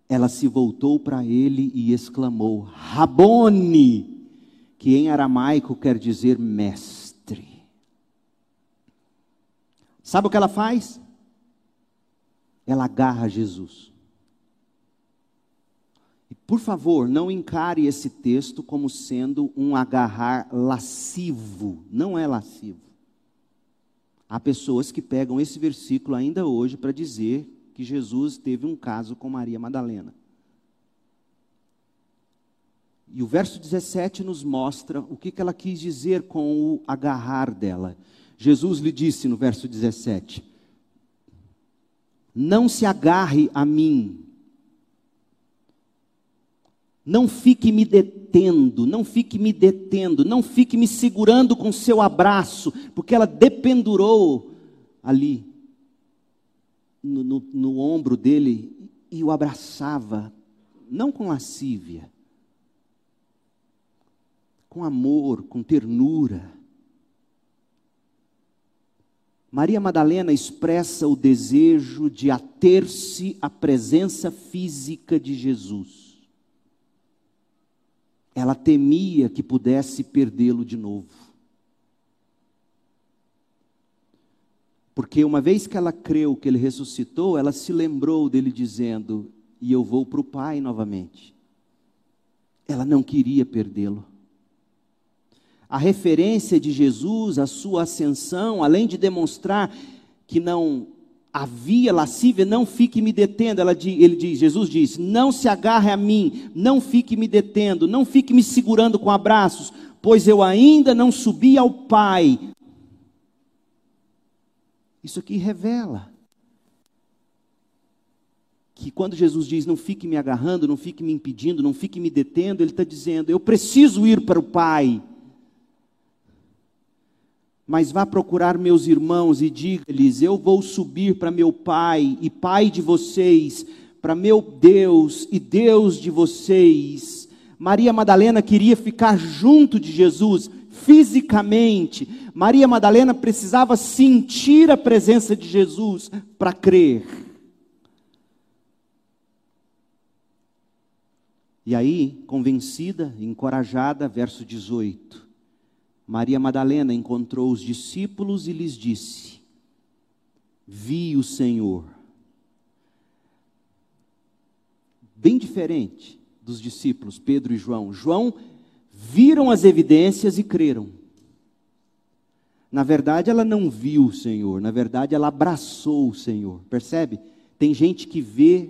Ela se voltou para ele e exclamou: Rabone, que em aramaico quer dizer mestre. Sabe o que ela faz? Ela agarra Jesus. E por favor, não encare esse texto como sendo um agarrar lascivo. Não é lascivo. Há pessoas que pegam esse versículo ainda hoje para dizer que Jesus teve um caso com Maria Madalena. E o verso 17 nos mostra o que, que ela quis dizer com o agarrar dela. Jesus lhe disse no verso 17: Não se agarre a mim, não fique me detendo, não fique me detendo, não fique me segurando com seu abraço, porque ela dependurou ali no, no, no ombro dele e o abraçava, não com lascívia, com amor, com ternura. Maria Madalena expressa o desejo de ater-se à presença física de Jesus. Ela temia que pudesse perdê-lo de novo. Porque uma vez que ela creu que ele ressuscitou, ela se lembrou dele dizendo: e eu vou para o Pai novamente. Ela não queria perdê-lo. A referência de Jesus, a sua ascensão, além de demonstrar que não havia lascívia, não fique me detendo. Ela, ele diz, Jesus diz: não se agarre a mim, não fique me detendo, não fique me segurando com abraços, pois eu ainda não subi ao Pai. Isso aqui revela que quando Jesus diz não fique me agarrando, não fique me impedindo, não fique me detendo, Ele está dizendo eu preciso ir para o Pai mas vá procurar meus irmãos e diga-lhes: Eu vou subir para meu Pai e Pai de vocês, para meu Deus e Deus de vocês. Maria Madalena queria ficar junto de Jesus fisicamente. Maria Madalena precisava sentir a presença de Jesus para crer. E aí, convencida, encorajada, verso 18 Maria Madalena encontrou os discípulos e lhes disse: Vi o Senhor. Bem diferente dos discípulos Pedro e João. João viram as evidências e creram. Na verdade, ela não viu o Senhor, na verdade, ela abraçou o Senhor. Percebe? Tem gente que vê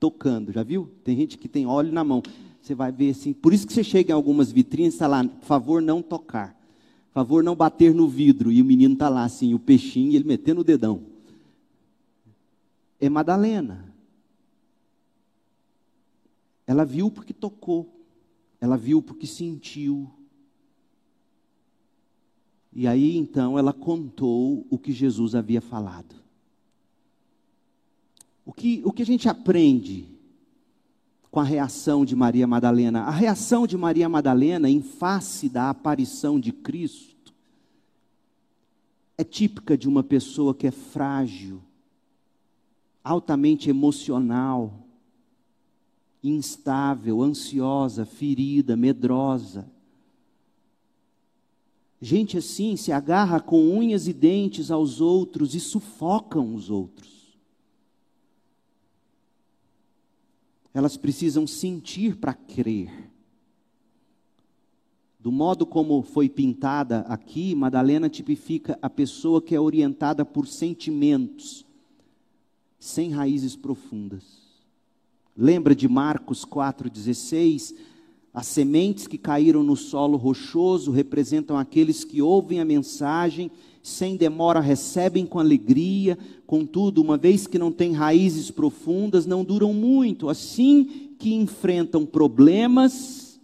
tocando, já viu? Tem gente que tem óleo na mão. Você vai ver assim. Por isso que você chega em algumas vitrines está lá, por favor, não tocar favor não bater no vidro. E o menino está lá assim, o peixinho, ele metendo o dedão. É Madalena. Ela viu porque tocou. Ela viu porque sentiu. E aí então ela contou o que Jesus havia falado. O que, o que a gente aprende com a reação de Maria Madalena. A reação de Maria Madalena em face da aparição de Cristo é típica de uma pessoa que é frágil, altamente emocional, instável, ansiosa, ferida, medrosa. Gente assim se agarra com unhas e dentes aos outros e sufocam os outros. elas precisam sentir para crer. Do modo como foi pintada aqui, Madalena tipifica a pessoa que é orientada por sentimentos, sem raízes profundas. Lembra de Marcos 4,16? As sementes que caíram no solo rochoso representam aqueles que ouvem a mensagem sem demora recebem com alegria, contudo, uma vez que não têm raízes profundas, não duram muito. Assim que enfrentam problemas,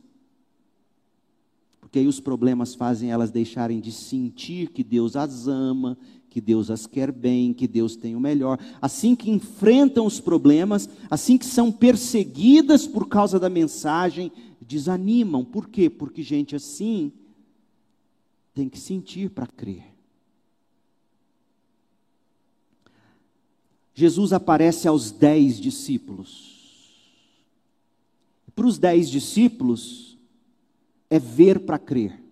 porque aí os problemas fazem elas deixarem de sentir que Deus as ama, que Deus as quer bem, que Deus tem o melhor. Assim que enfrentam os problemas, assim que são perseguidas por causa da mensagem, desanimam. Por quê? Porque gente assim tem que sentir para crer. Jesus aparece aos dez discípulos. Para os dez discípulos, é ver para crer.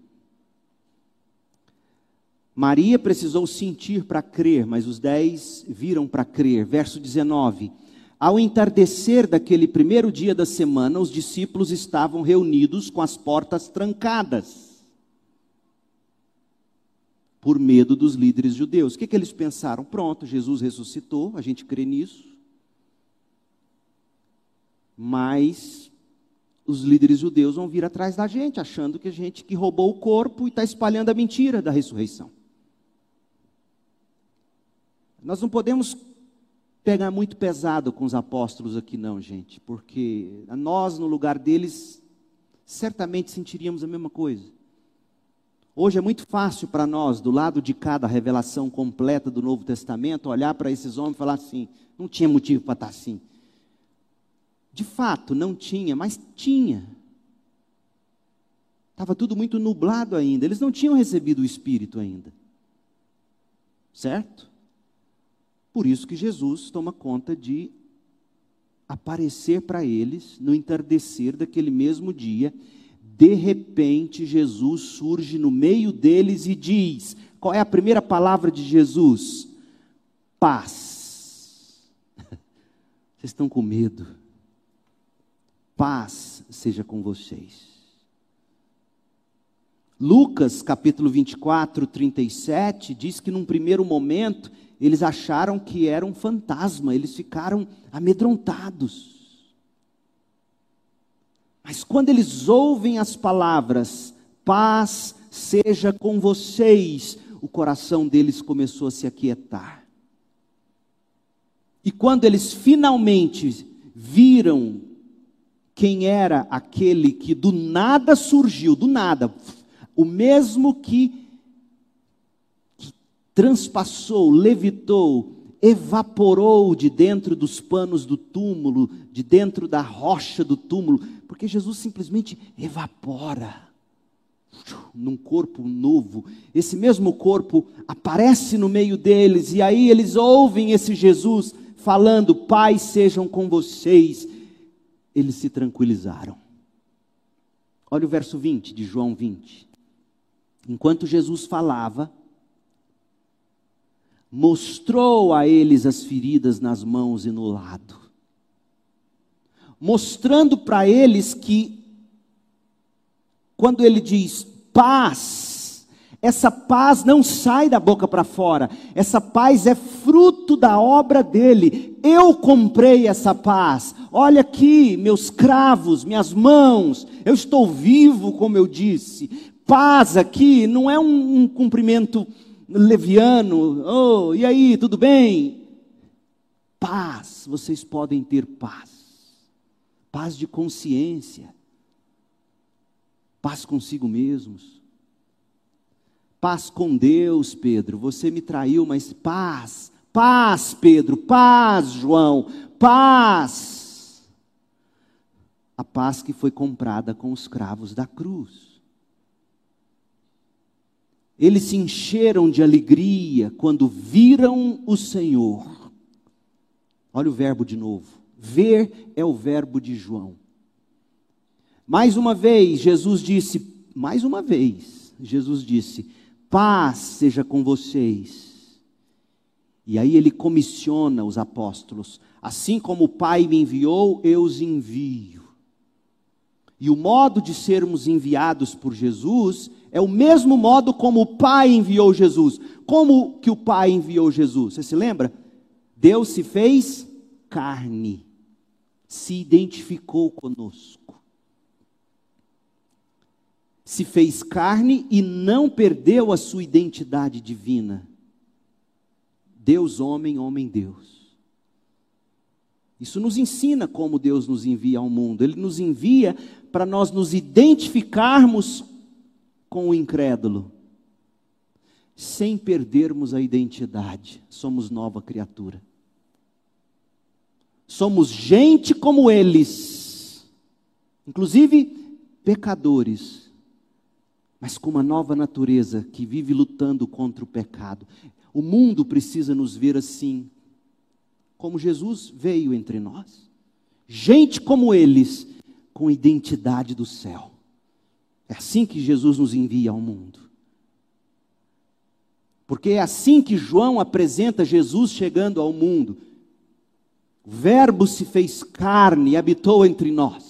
Maria precisou sentir para crer, mas os dez viram para crer. Verso 19: Ao entardecer daquele primeiro dia da semana, os discípulos estavam reunidos com as portas trancadas por medo dos líderes judeus. O que, que eles pensaram? Pronto, Jesus ressuscitou, a gente crê nisso. Mas os líderes judeus vão vir atrás da gente, achando que a gente que roubou o corpo e está espalhando a mentira da ressurreição. Nós não podemos pegar muito pesado com os apóstolos aqui, não, gente, porque nós, no lugar deles, certamente sentiríamos a mesma coisa. Hoje é muito fácil para nós, do lado de cada revelação completa do Novo Testamento, olhar para esses homens e falar assim: não tinha motivo para estar assim. De fato, não tinha, mas tinha. Estava tudo muito nublado ainda. Eles não tinham recebido o Espírito ainda. Certo? Por isso que Jesus toma conta de aparecer para eles no entardecer daquele mesmo dia de repente, Jesus surge no meio deles e diz: qual é a primeira palavra de Jesus? Paz. Vocês estão com medo. paz seja com vocês. Lucas capítulo 24, 37 diz que num primeiro momento eles acharam que era um fantasma, eles ficaram amedrontados. Mas quando eles ouvem as palavras, paz seja com vocês, o coração deles começou a se aquietar. E quando eles finalmente viram quem era aquele que do nada surgiu, do nada, o mesmo que, transpassou, levitou, evaporou de dentro dos panos do túmulo, de dentro da rocha do túmulo, porque Jesus simplesmente evapora num corpo novo. Esse mesmo corpo aparece no meio deles, e aí eles ouvem esse Jesus falando: Pai, sejam com vocês. Eles se tranquilizaram. Olha o verso 20 de João 20. Enquanto Jesus falava, mostrou a eles as feridas nas mãos e no lado, mostrando para eles que, quando ele diz paz, essa paz não sai da boca para fora, essa paz é fruto da obra dele. Eu comprei essa paz. Olha aqui, meus cravos, minhas mãos, eu estou vivo, como eu disse. Paz aqui não é um, um cumprimento leviano. Oh, e aí, tudo bem? Paz, vocês podem ter paz. Paz de consciência. Paz consigo mesmos. Paz com Deus, Pedro. Você me traiu, mas paz. Paz, Pedro. Paz, João. Paz. A paz que foi comprada com os cravos da cruz. Eles se encheram de alegria quando viram o Senhor. Olha o verbo de novo. Ver é o verbo de João. Mais uma vez, Jesus disse, mais uma vez, Jesus disse: paz seja com vocês. E aí ele comissiona os apóstolos: assim como o Pai me enviou, eu os envio. E o modo de sermos enviados por Jesus é o mesmo modo como o Pai enviou Jesus. Como que o Pai enviou Jesus? Você se lembra? Deus se fez carne, se identificou conosco. Se fez carne e não perdeu a sua identidade divina. Deus, homem, homem, Deus. Isso nos ensina como Deus nos envia ao mundo. Ele nos envia para nós nos identificarmos com o incrédulo, sem perdermos a identidade. Somos nova criatura. Somos gente como eles, inclusive pecadores, mas com uma nova natureza que vive lutando contra o pecado. O mundo precisa nos ver assim, como Jesus veio entre nós. Gente como eles, com identidade do céu. É assim que Jesus nos envia ao mundo. Porque é assim que João apresenta Jesus chegando ao mundo. O Verbo se fez carne e habitou entre nós.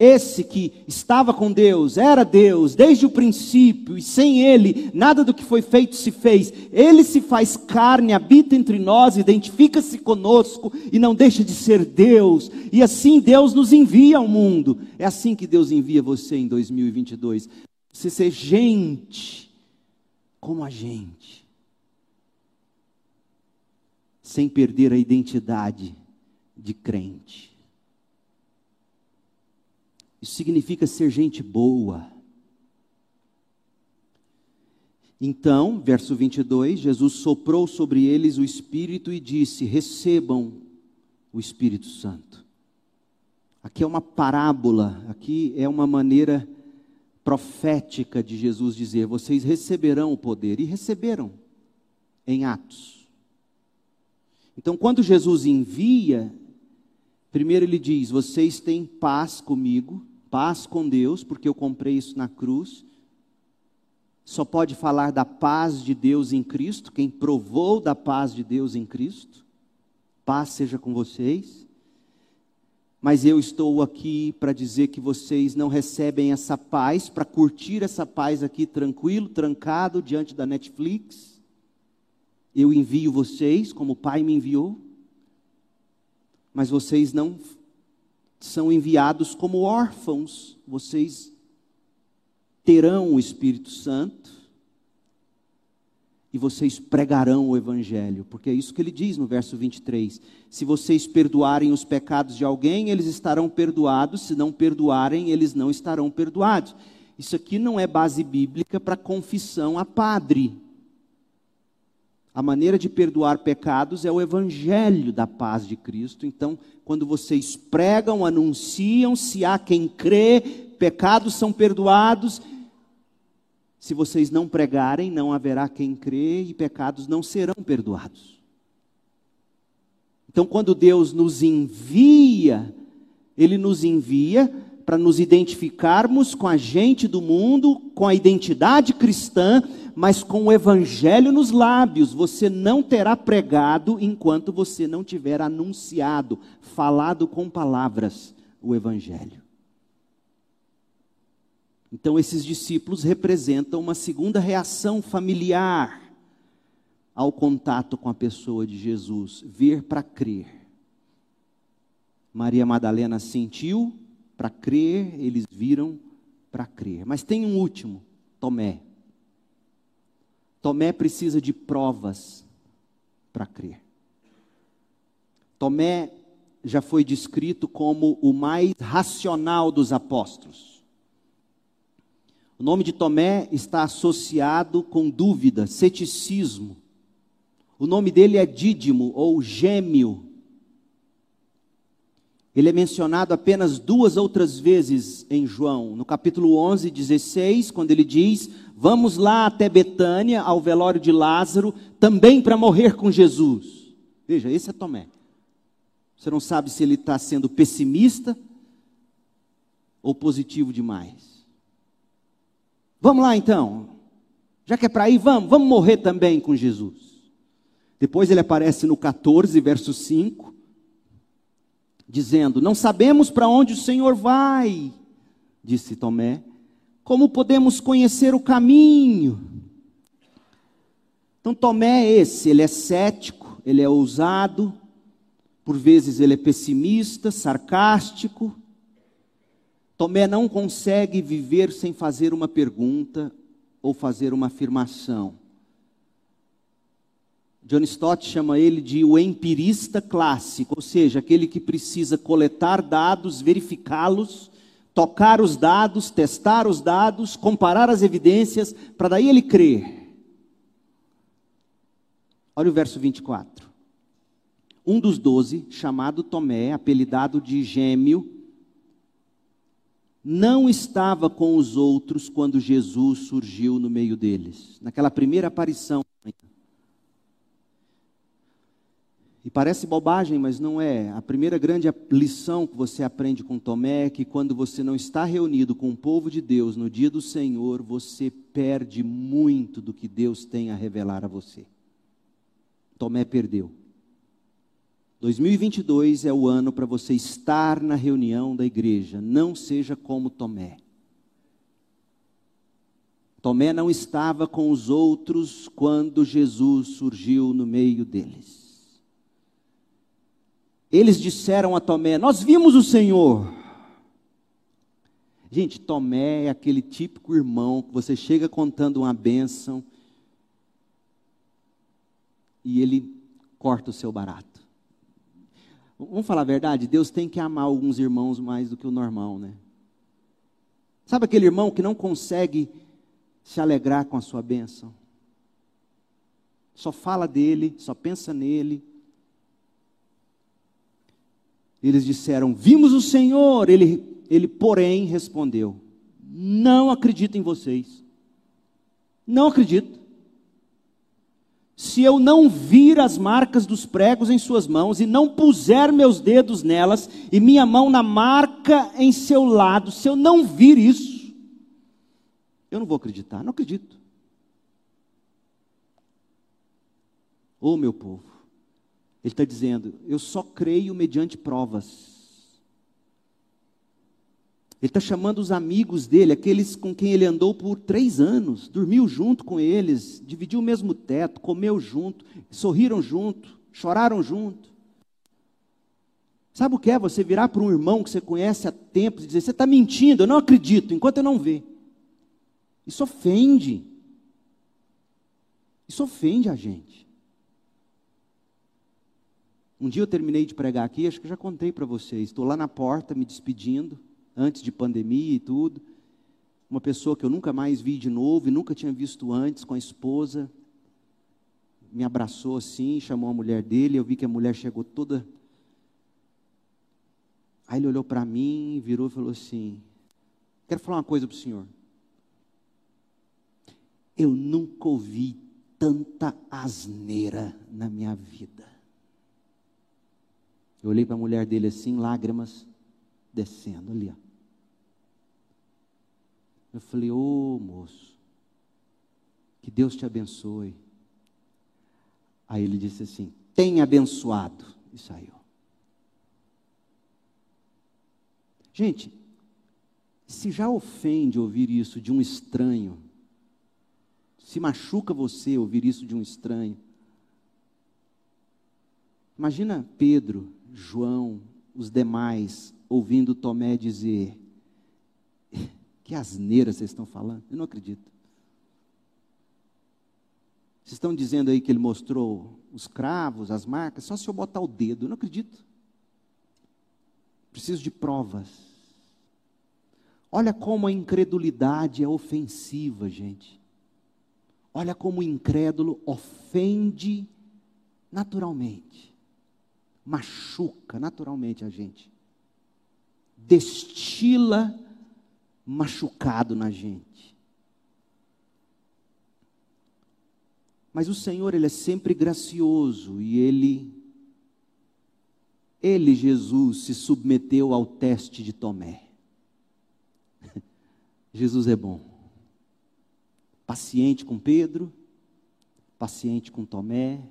Esse que estava com Deus, era Deus desde o princípio, e sem Ele, nada do que foi feito se fez. Ele se faz carne, habita entre nós, identifica-se conosco e não deixa de ser Deus. E assim Deus nos envia ao mundo. É assim que Deus envia você em 2022. Você ser gente como a gente, sem perder a identidade de crente. Isso significa ser gente boa. Então, verso 22, Jesus soprou sobre eles o Espírito e disse: Recebam o Espírito Santo. Aqui é uma parábola, aqui é uma maneira profética de Jesus dizer: Vocês receberão o poder. E receberam em Atos. Então, quando Jesus envia, primeiro ele diz: Vocês têm paz comigo paz com Deus, porque eu comprei isso na cruz. Só pode falar da paz de Deus em Cristo, quem provou da paz de Deus em Cristo. Paz seja com vocês. mas eu estou aqui para dizer que vocês não recebem essa paz, para curtir essa paz aqui tranquilo, trancado diante da Netflix. Eu envio vocês, como o Pai me enviou, mas vocês não são enviados como órfãos, vocês terão o Espírito Santo e vocês pregarão o Evangelho, porque é isso que ele diz no verso 23. Se vocês perdoarem os pecados de alguém, eles estarão perdoados, se não perdoarem, eles não estarão perdoados. Isso aqui não é base bíblica para confissão a padre. A maneira de perdoar pecados é o Evangelho da paz de Cristo. Então, quando vocês pregam, anunciam, se há quem crê, pecados são perdoados se vocês não pregarem, não haverá quem crê e pecados não serão perdoados. Então, quando Deus nos envia, Ele nos envia para nos identificarmos com a gente do mundo, com a identidade cristã, mas com o Evangelho nos lábios. Você não terá pregado enquanto você não tiver anunciado, falado com palavras o Evangelho. Então, esses discípulos representam uma segunda reação familiar ao contato com a pessoa de Jesus: ver para crer. Maria Madalena sentiu para crer, eles viram para crer. Mas tem um último, Tomé. Tomé precisa de provas para crer. Tomé já foi descrito como o mais racional dos apóstolos. O nome de Tomé está associado com dúvida, ceticismo. O nome dele é Dídimo ou Gêmeo. Ele é mencionado apenas duas outras vezes em João, no capítulo 11, 16, quando ele diz: Vamos lá até Betânia, ao velório de Lázaro, também para morrer com Jesus. Veja, esse é Tomé. Você não sabe se ele está sendo pessimista ou positivo demais. Vamos lá então. Já que é para ir, vamos, vamos morrer também com Jesus. Depois ele aparece no 14, verso 5, dizendo: Não sabemos para onde o Senhor vai, disse Tomé. Como podemos conhecer o caminho? Então, Tomé é esse, ele é cético, ele é ousado, por vezes ele é pessimista, sarcástico, Tomé não consegue viver sem fazer uma pergunta ou fazer uma afirmação. John Stott chama ele de o empirista clássico, ou seja, aquele que precisa coletar dados, verificá-los, tocar os dados, testar os dados, comparar as evidências, para daí ele crer. Olha o verso 24. Um dos doze, chamado Tomé, apelidado de Gêmeo, não estava com os outros quando Jesus surgiu no meio deles, naquela primeira aparição. E parece bobagem, mas não é. A primeira grande lição que você aprende com Tomé é que quando você não está reunido com o povo de Deus no dia do Senhor, você perde muito do que Deus tem a revelar a você. Tomé perdeu. 2022 é o ano para você estar na reunião da igreja. Não seja como Tomé. Tomé não estava com os outros quando Jesus surgiu no meio deles. Eles disseram a Tomé: Nós vimos o Senhor. Gente, Tomé é aquele típico irmão que você chega contando uma bênção e ele corta o seu barato. Vamos falar a verdade? Deus tem que amar alguns irmãos mais do que o normal, né? Sabe aquele irmão que não consegue se alegrar com a sua bênção? Só fala dele, só pensa nele. Eles disseram: Vimos o Senhor. Ele, ele porém, respondeu: Não acredito em vocês. Não acredito se eu não vir as marcas dos pregos em suas mãos e não puser meus dedos nelas e minha mão na marca em seu lado, se eu não vir isso, eu não vou acreditar, não acredito. Ô oh, meu povo, ele está dizendo, eu só creio mediante provas. Ele está chamando os amigos dele, aqueles com quem ele andou por três anos, dormiu junto com eles, dividiu o mesmo teto, comeu junto, sorriram junto, choraram junto. Sabe o que é você virar para um irmão que você conhece há tempos e dizer: Você está mentindo, eu não acredito, enquanto eu não ver. Isso ofende. Isso ofende a gente. Um dia eu terminei de pregar aqui, acho que já contei para vocês. Estou lá na porta me despedindo antes de pandemia e tudo. Uma pessoa que eu nunca mais vi de novo e nunca tinha visto antes, com a esposa, me abraçou assim, chamou a mulher dele. Eu vi que a mulher chegou toda. Aí ele olhou para mim, virou e falou assim: Quero falar uma coisa para o senhor. Eu nunca ouvi tanta asneira na minha vida. Eu olhei para a mulher dele assim, lágrimas descendo ali. Ó. Eu falei, ô oh, moço, que Deus te abençoe. Aí ele disse assim: tenha abençoado. E saiu. Gente, se já ofende ouvir isso de um estranho, se machuca você ouvir isso de um estranho, imagina Pedro, João, os demais, ouvindo Tomé dizer: Que asneira vocês estão falando? Eu não acredito. Vocês estão dizendo aí que ele mostrou os cravos, as marcas, só se eu botar o dedo. Eu não acredito. Preciso de provas. Olha como a incredulidade é ofensiva, gente. Olha como o incrédulo ofende naturalmente. Machuca naturalmente a gente destila machucado na gente. Mas o Senhor, Ele é sempre gracioso e Ele, Ele, Jesus, se submeteu ao teste de Tomé. Jesus é bom. Paciente com Pedro, paciente com Tomé,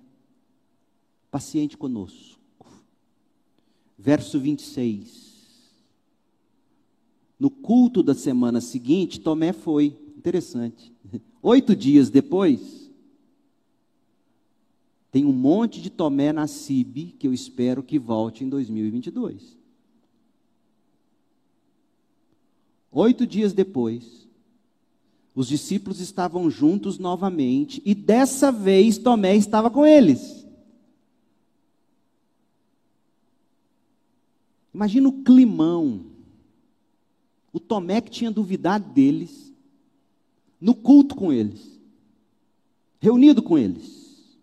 paciente conosco. Verso 26. No culto da semana seguinte, Tomé foi. Interessante. Oito dias depois, tem um monte de Tomé na CIB que eu espero que volte em 2022. Oito dias depois, os discípulos estavam juntos novamente e dessa vez Tomé estava com eles. Imagina o climão o Tomé que tinha duvidado deles, no culto com eles, reunido com eles.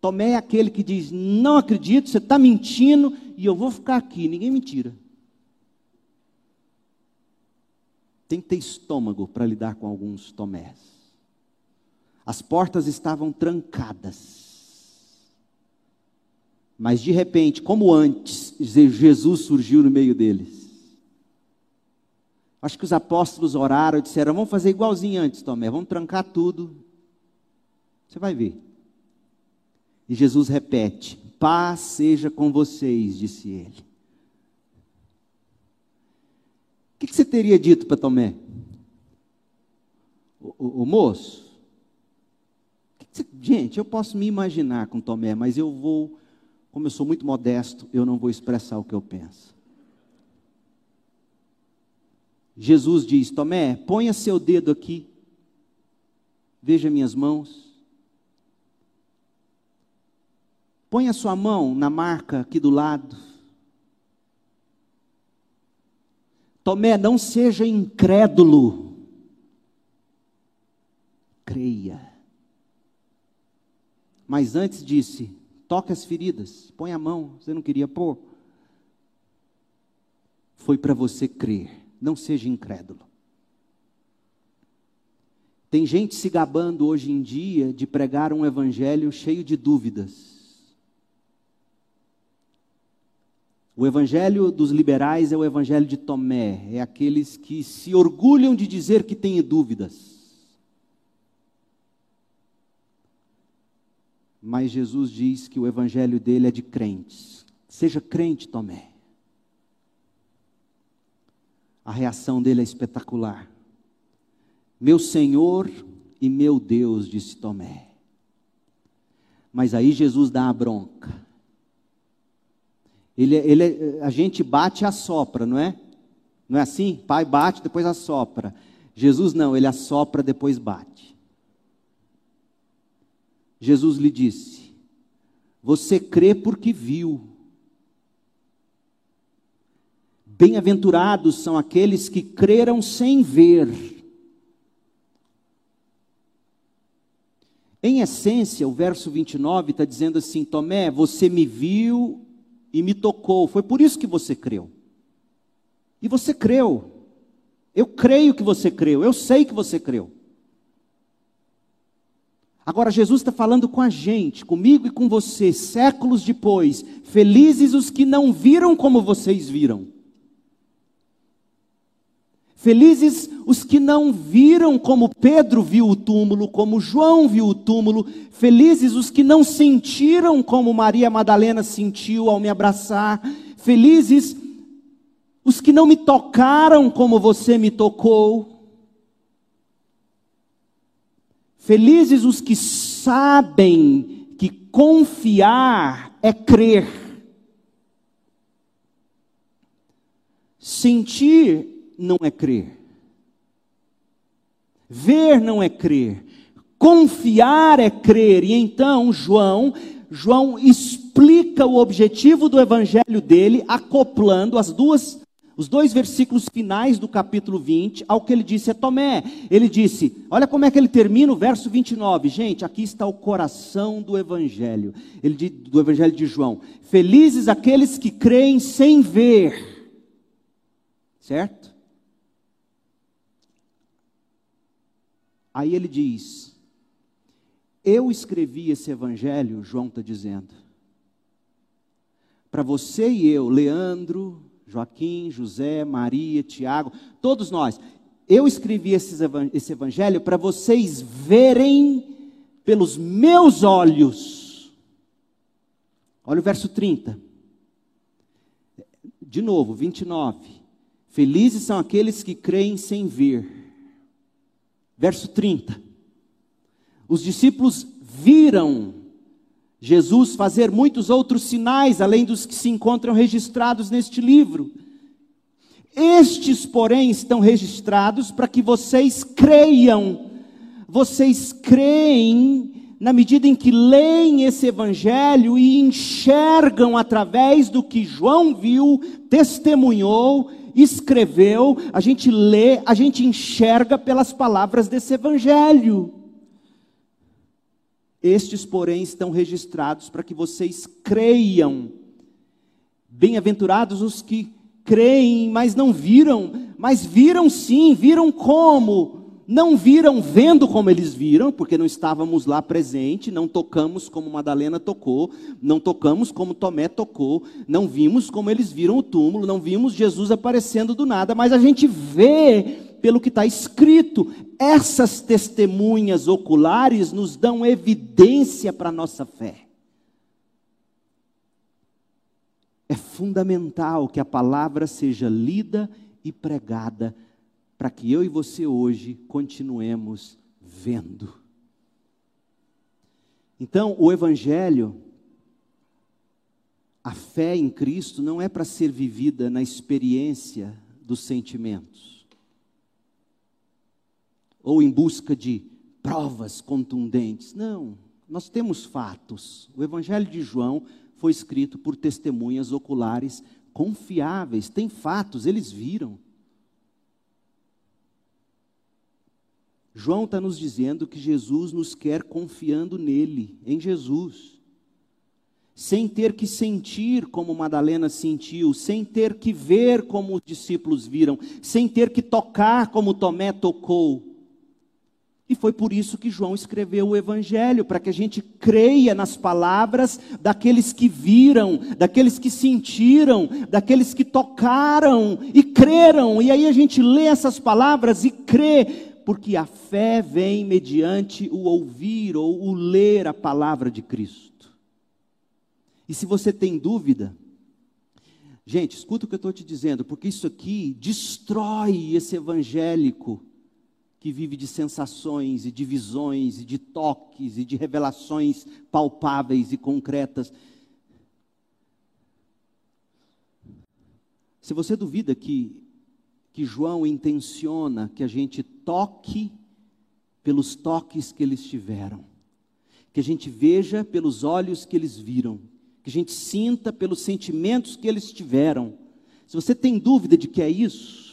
Tomé é aquele que diz: Não acredito, você está mentindo e eu vou ficar aqui. Ninguém me tira. Tem que ter estômago para lidar com alguns Tomés. As portas estavam trancadas. Mas de repente, como antes, Jesus surgiu no meio deles. Acho que os apóstolos oraram e disseram: vamos fazer igualzinho antes, Tomé, vamos trancar tudo. Você vai ver. E Jesus repete: Paz seja com vocês, disse ele. O que, você teria dito para Tomé? O, o, o moço? Gente, eu posso me imaginar com Tomé, mas eu vou, como eu sou muito modesto, eu não vou expressar o que eu penso. Jesus diz: Tomé, ponha seu dedo aqui, veja minhas mãos. Ponha sua mão na marca aqui do lado. Tomé, não seja incrédulo, creia. Mas antes disse: toque as feridas, põe a mão, você não queria pôr. Foi para você crer não seja incrédulo. Tem gente se gabando hoje em dia de pregar um evangelho cheio de dúvidas. O evangelho dos liberais é o evangelho de Tomé, é aqueles que se orgulham de dizer que têm dúvidas. Mas Jesus diz que o evangelho dele é de crentes. Seja crente, Tomé. A reação dele é espetacular. Meu Senhor e meu Deus, disse Tomé. Mas aí Jesus dá a bronca. Ele, ele, a gente bate e assopra, não é? Não é assim? Pai bate, depois assopra. Jesus não, ele assopra, depois bate. Jesus lhe disse: Você crê porque viu. Bem-aventurados são aqueles que creram sem ver. Em essência, o verso 29 está dizendo assim: Tomé, você me viu e me tocou, foi por isso que você creu. E você creu. Eu creio que você creu, eu sei que você creu. Agora, Jesus está falando com a gente, comigo e com você, séculos depois. Felizes os que não viram como vocês viram. Felizes os que não viram como Pedro viu o túmulo, como João viu o túmulo. Felizes os que não sentiram como Maria Madalena sentiu ao me abraçar. Felizes os que não me tocaram como você me tocou. Felizes os que sabem que confiar é crer. Sentir não é crer. Ver não é crer. Confiar é crer. E então João, João explica o objetivo do evangelho dele acoplando as duas os dois versículos finais do capítulo 20 ao que ele disse a Tomé. Ele disse: Olha como é que ele termina o verso 29. Gente, aqui está o coração do evangelho. Ele do evangelho de João. Felizes aqueles que creem sem ver. Certo? Aí ele diz: Eu escrevi esse evangelho, João está dizendo, para você e eu, Leandro, Joaquim, José, Maria, Tiago, todos nós. Eu escrevi esse evangelho para vocês verem pelos meus olhos. Olha o verso 30. De novo, 29. Felizes são aqueles que creem sem ver. Verso 30. Os discípulos viram Jesus fazer muitos outros sinais, além dos que se encontram registrados neste livro. Estes, porém, estão registrados para que vocês creiam. Vocês creem na medida em que leem esse evangelho e enxergam através do que João viu, testemunhou escreveu, a gente lê, a gente enxerga pelas palavras desse evangelho. Estes, porém, estão registrados para que vocês creiam. Bem-aventurados os que creem, mas não viram, mas viram sim, viram como? não viram vendo como eles viram, porque não estávamos lá presente, não tocamos como Madalena tocou, não tocamos como Tomé tocou, não vimos como eles viram o túmulo, não vimos Jesus aparecendo do nada, mas a gente vê pelo que está escrito. Essas testemunhas oculares nos dão evidência para a nossa fé. É fundamental que a palavra seja lida e pregada para que eu e você hoje continuemos vendo. Então, o Evangelho, a fé em Cristo, não é para ser vivida na experiência dos sentimentos, ou em busca de provas contundentes. Não, nós temos fatos. O Evangelho de João foi escrito por testemunhas oculares confiáveis, tem fatos, eles viram. João está nos dizendo que Jesus nos quer confiando nele, em Jesus. Sem ter que sentir como Madalena sentiu, sem ter que ver como os discípulos viram, sem ter que tocar como Tomé tocou. E foi por isso que João escreveu o Evangelho, para que a gente creia nas palavras daqueles que viram, daqueles que sentiram, daqueles que tocaram e creram. E aí a gente lê essas palavras e crê porque a fé vem mediante o ouvir ou o ler a palavra de Cristo. E se você tem dúvida, Gente, escuta o que eu estou te dizendo, porque isso aqui destrói esse evangélico que vive de sensações e de visões e de toques e de revelações palpáveis e concretas. Se você duvida que, que João intenciona que a gente toque pelos toques que eles tiveram, que a gente veja pelos olhos que eles viram, que a gente sinta pelos sentimentos que eles tiveram. Se você tem dúvida de que é isso,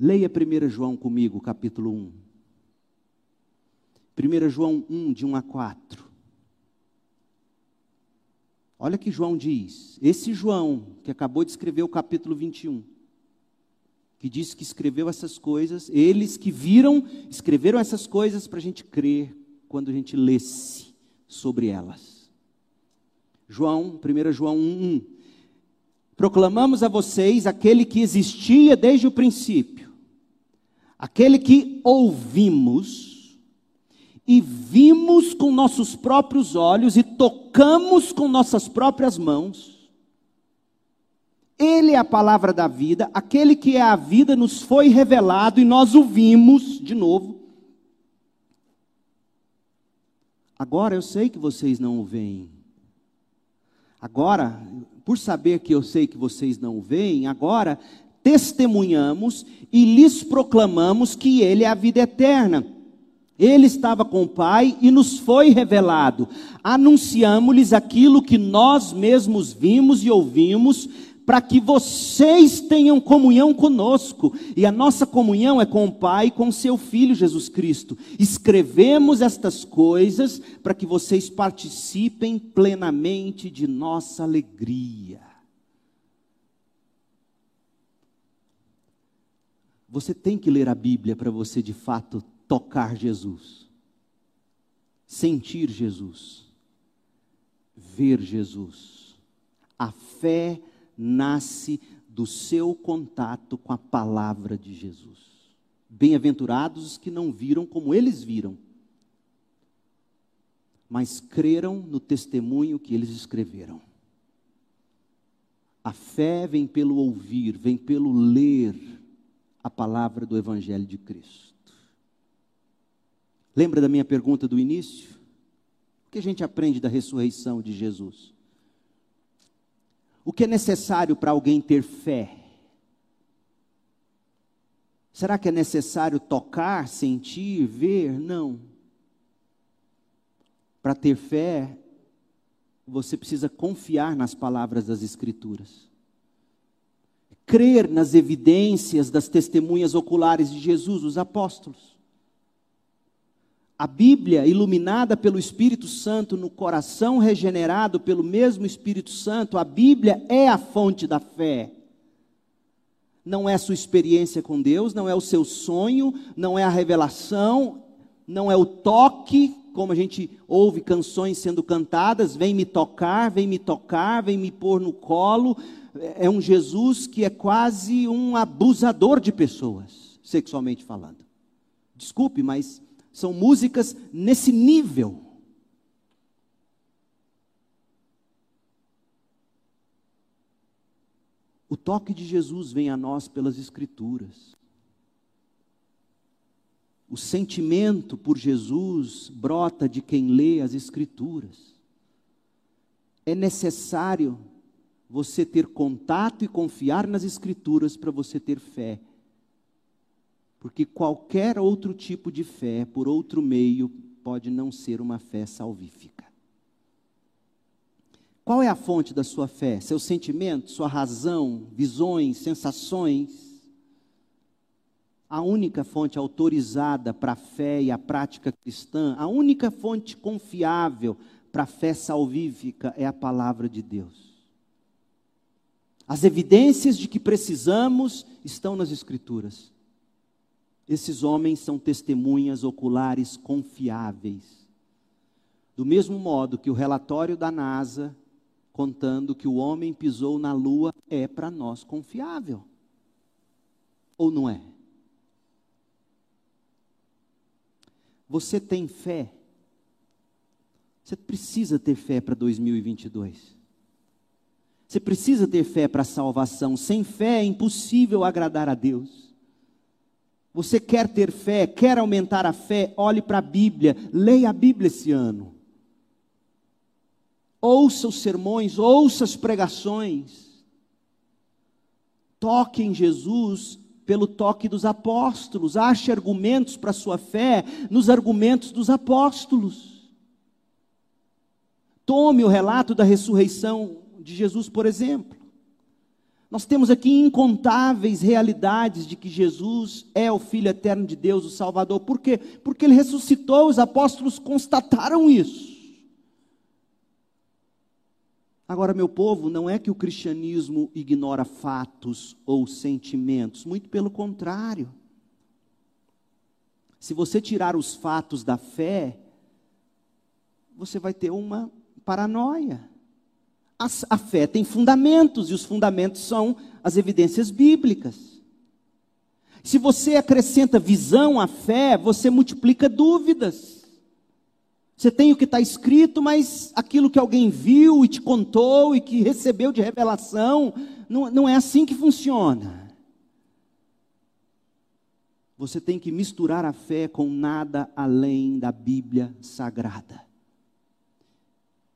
leia 1 João comigo, capítulo 1. 1 João 1, de 1 a 4. Olha que João diz. Esse João, que acabou de escrever o capítulo 21, que disse que escreveu essas coisas, eles que viram, escreveram essas coisas para a gente crer quando a gente lesse sobre elas. João, 1 João 1, 1. Proclamamos a vocês aquele que existia desde o princípio, aquele que ouvimos, e vimos com nossos próprios olhos e tocamos com nossas próprias mãos. Ele é a palavra da vida, aquele que é a vida nos foi revelado e nós o vimos de novo. Agora eu sei que vocês não o veem. Agora, por saber que eu sei que vocês não o veem, agora testemunhamos e lhes proclamamos que Ele é a vida eterna. Ele estava com o Pai e nos foi revelado. Anunciamos-lhes aquilo que nós mesmos vimos e ouvimos, para que vocês tenham comunhão conosco. E a nossa comunhão é com o Pai e com seu Filho Jesus Cristo. Escrevemos estas coisas para que vocês participem plenamente de nossa alegria. Você tem que ler a Bíblia para você de fato tocar Jesus, sentir Jesus, ver Jesus. A fé nasce do seu contato com a palavra de Jesus. Bem-aventurados os que não viram como eles viram, mas creram no testemunho que eles escreveram. A fé vem pelo ouvir, vem pelo ler a palavra do Evangelho de Cristo. Lembra da minha pergunta do início? O que a gente aprende da ressurreição de Jesus? O que é necessário para alguém ter fé? Será que é necessário tocar, sentir, ver? Não. Para ter fé, você precisa confiar nas palavras das Escrituras. Crer nas evidências das testemunhas oculares de Jesus, os apóstolos. A Bíblia, iluminada pelo Espírito Santo, no coração regenerado pelo mesmo Espírito Santo, a Bíblia é a fonte da fé. Não é a sua experiência com Deus, não é o seu sonho, não é a revelação, não é o toque, como a gente ouve canções sendo cantadas, vem me tocar, vem me tocar, vem me pôr no colo. É um Jesus que é quase um abusador de pessoas, sexualmente falando. Desculpe, mas são músicas nesse nível. O toque de Jesus vem a nós pelas Escrituras. O sentimento por Jesus brota de quem lê as Escrituras. É necessário você ter contato e confiar nas Escrituras para você ter fé. Porque qualquer outro tipo de fé, por outro meio, pode não ser uma fé salvífica. Qual é a fonte da sua fé? Seu sentimento, sua razão, visões, sensações? A única fonte autorizada para a fé e a prática cristã, a única fonte confiável para a fé salvífica é a palavra de Deus. As evidências de que precisamos estão nas Escrituras. Esses homens são testemunhas oculares confiáveis. Do mesmo modo que o relatório da NASA, contando que o homem pisou na lua, é para nós confiável. Ou não é? Você tem fé? Você precisa ter fé para 2022. Você precisa ter fé para a salvação. Sem fé é impossível agradar a Deus. Você quer ter fé, quer aumentar a fé, olhe para a Bíblia, leia a Bíblia esse ano. Ouça os sermões, ouça as pregações. Toque em Jesus pelo toque dos apóstolos. Ache argumentos para sua fé nos argumentos dos apóstolos. Tome o relato da ressurreição de Jesus, por exemplo. Nós temos aqui incontáveis realidades de que Jesus é o Filho eterno de Deus, o Salvador. Por quê? Porque ele ressuscitou, os apóstolos constataram isso. Agora, meu povo, não é que o cristianismo ignora fatos ou sentimentos, muito pelo contrário. Se você tirar os fatos da fé, você vai ter uma paranoia a, fé tem fundamentos, e os fundamentos são as evidências bíblicas. Se você acrescenta visão à fé, você multiplica dúvidas. Você tem o que está escrito, mas aquilo que alguém viu e te contou e que recebeu de revelação, não, não é assim que funciona. Você tem que misturar a fé com nada além da Bíblia Sagrada.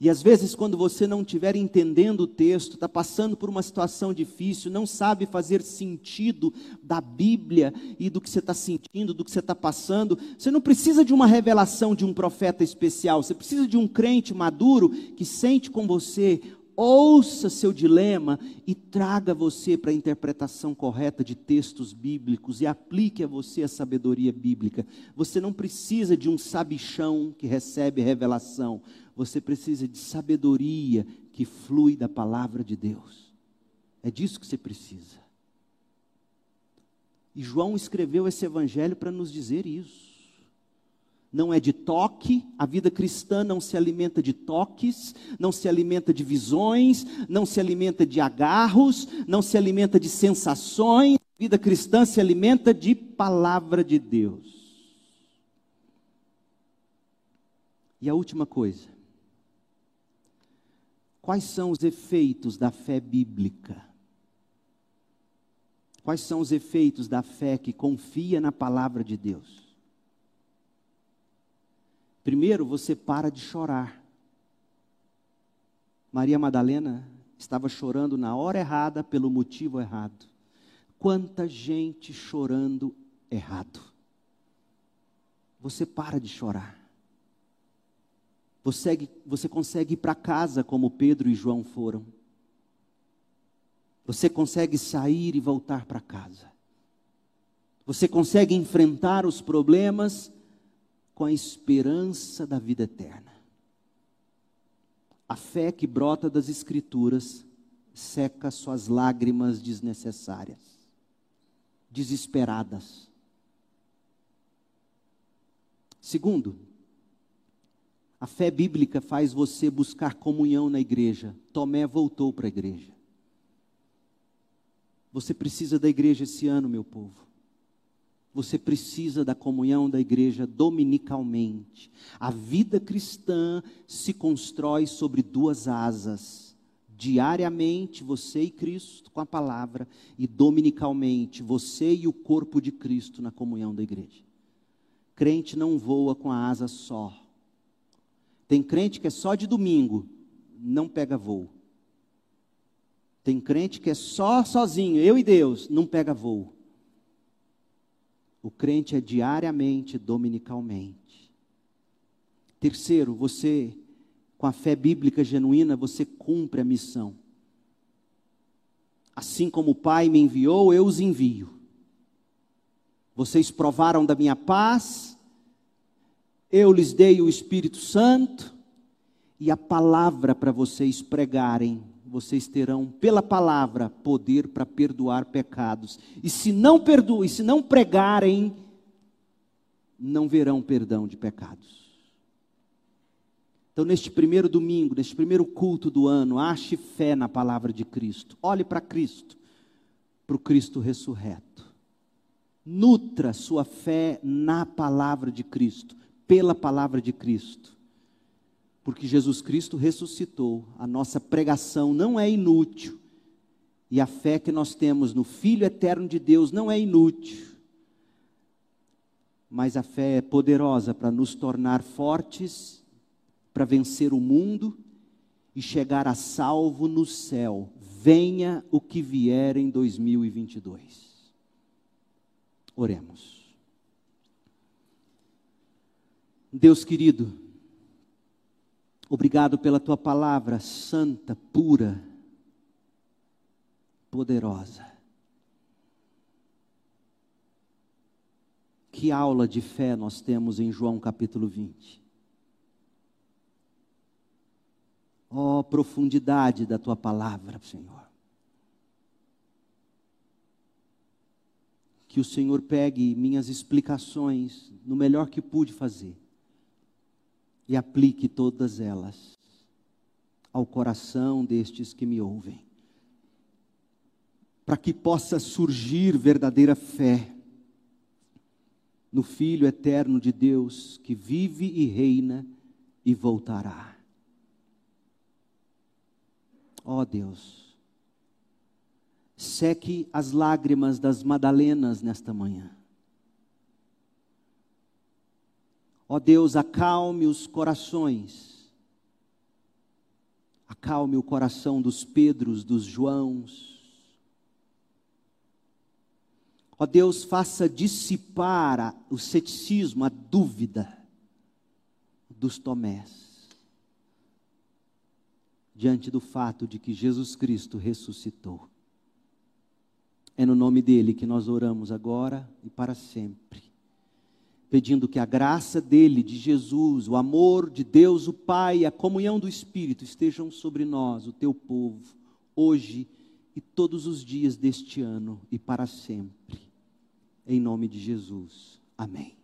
E às vezes, quando você não estiver entendendo o texto, está passando por uma situação difícil, não sabe fazer sentido da Bíblia e do que você está sentindo, do que você está passando, você não precisa de uma revelação de um profeta especial, você precisa de um crente maduro que sente com você, ouça seu dilema e traga você para a interpretação correta de textos bíblicos e aplique a você a sabedoria bíblica. Você não precisa de um sabichão que recebe revelação você precisa de sabedoria que flui da palavra de Deus. É disso que você precisa. E João escreveu esse evangelho para nos dizer isso. Não é de toque, a vida cristã não se alimenta de toques, não se alimenta de visões, não se alimenta de agarros, não se alimenta de sensações. A vida cristã se alimenta de palavra de Deus. E a última coisa, Quais são os efeitos da fé bíblica? Quais são os efeitos da fé que confia na palavra de Deus? Primeiro, você para de chorar. Maria Madalena estava chorando na hora errada pelo motivo errado. Quanta gente chorando errado. Você para de chorar. Você, você consegue ir para casa como Pedro e João foram. Você consegue sair e voltar para casa. Você consegue enfrentar os problemas com a esperança da vida eterna. A fé que brota das Escrituras seca suas lágrimas desnecessárias, desesperadas. Segundo, a fé bíblica faz você buscar comunhão na igreja. Tomé voltou para a igreja. Você precisa da igreja esse ano, meu povo. Você precisa da comunhão da igreja dominicalmente. A vida cristã se constrói sobre duas asas. Diariamente, você e Cristo com a palavra, e dominicalmente, você e o corpo de Cristo na comunhão da igreja. Crente não voa com a asa só tem crente que é só de domingo, não pega voo. Tem crente que é só sozinho, eu e Deus, não pega voo. O crente é diariamente, dominicalmente. Terceiro, você, com a fé bíblica genuína, você cumpre a missão. Assim como o Pai me enviou, eu os envio. Vocês provaram da minha paz, eu lhes dei o Espírito Santo e a palavra para vocês pregarem. Vocês terão pela palavra poder para perdoar pecados. E se não perdoem, se não pregarem, não verão perdão de pecados. Então, neste primeiro domingo, neste primeiro culto do ano, ache fé na palavra de Cristo. Olhe para Cristo, para o Cristo ressurreto. Nutra sua fé na palavra de Cristo pela palavra de Cristo. porque Jesus Cristo ressuscitou, a nossa pregação não é inútil, e a fé que nós temos no Filho eterno de Deus não é inútil, mas a fé é poderosa para nos tornar fortes, para vencer o mundo e chegar a salvo no céu, venha o que vier em 2022. Oremos. Deus querido, Obrigado pela tua palavra santa, pura, poderosa. Que aula de fé nós temos em João capítulo 20. Ó oh, profundidade da tua palavra, Senhor. Que o Senhor pegue minhas explicações no melhor que pude fazer e aplique todas elas ao coração destes que me ouvem, para que possa surgir verdadeira fé no Filho eterno de Deus que vive e reina e voltará. Ó oh Deus, seque as lágrimas das Madalenas nesta manhã Ó Deus, acalme os corações. Acalme o coração dos Pedros, dos Joãos. Ó Deus, faça dissipar o ceticismo, a dúvida dos Tomés, diante do fato de que Jesus Cristo ressuscitou. É no nome dele que nós oramos agora e para sempre pedindo que a graça dele, de Jesus, o amor de Deus, o Pai, a comunhão do Espírito estejam sobre nós, o teu povo, hoje e todos os dias deste ano e para sempre. Em nome de Jesus. Amém.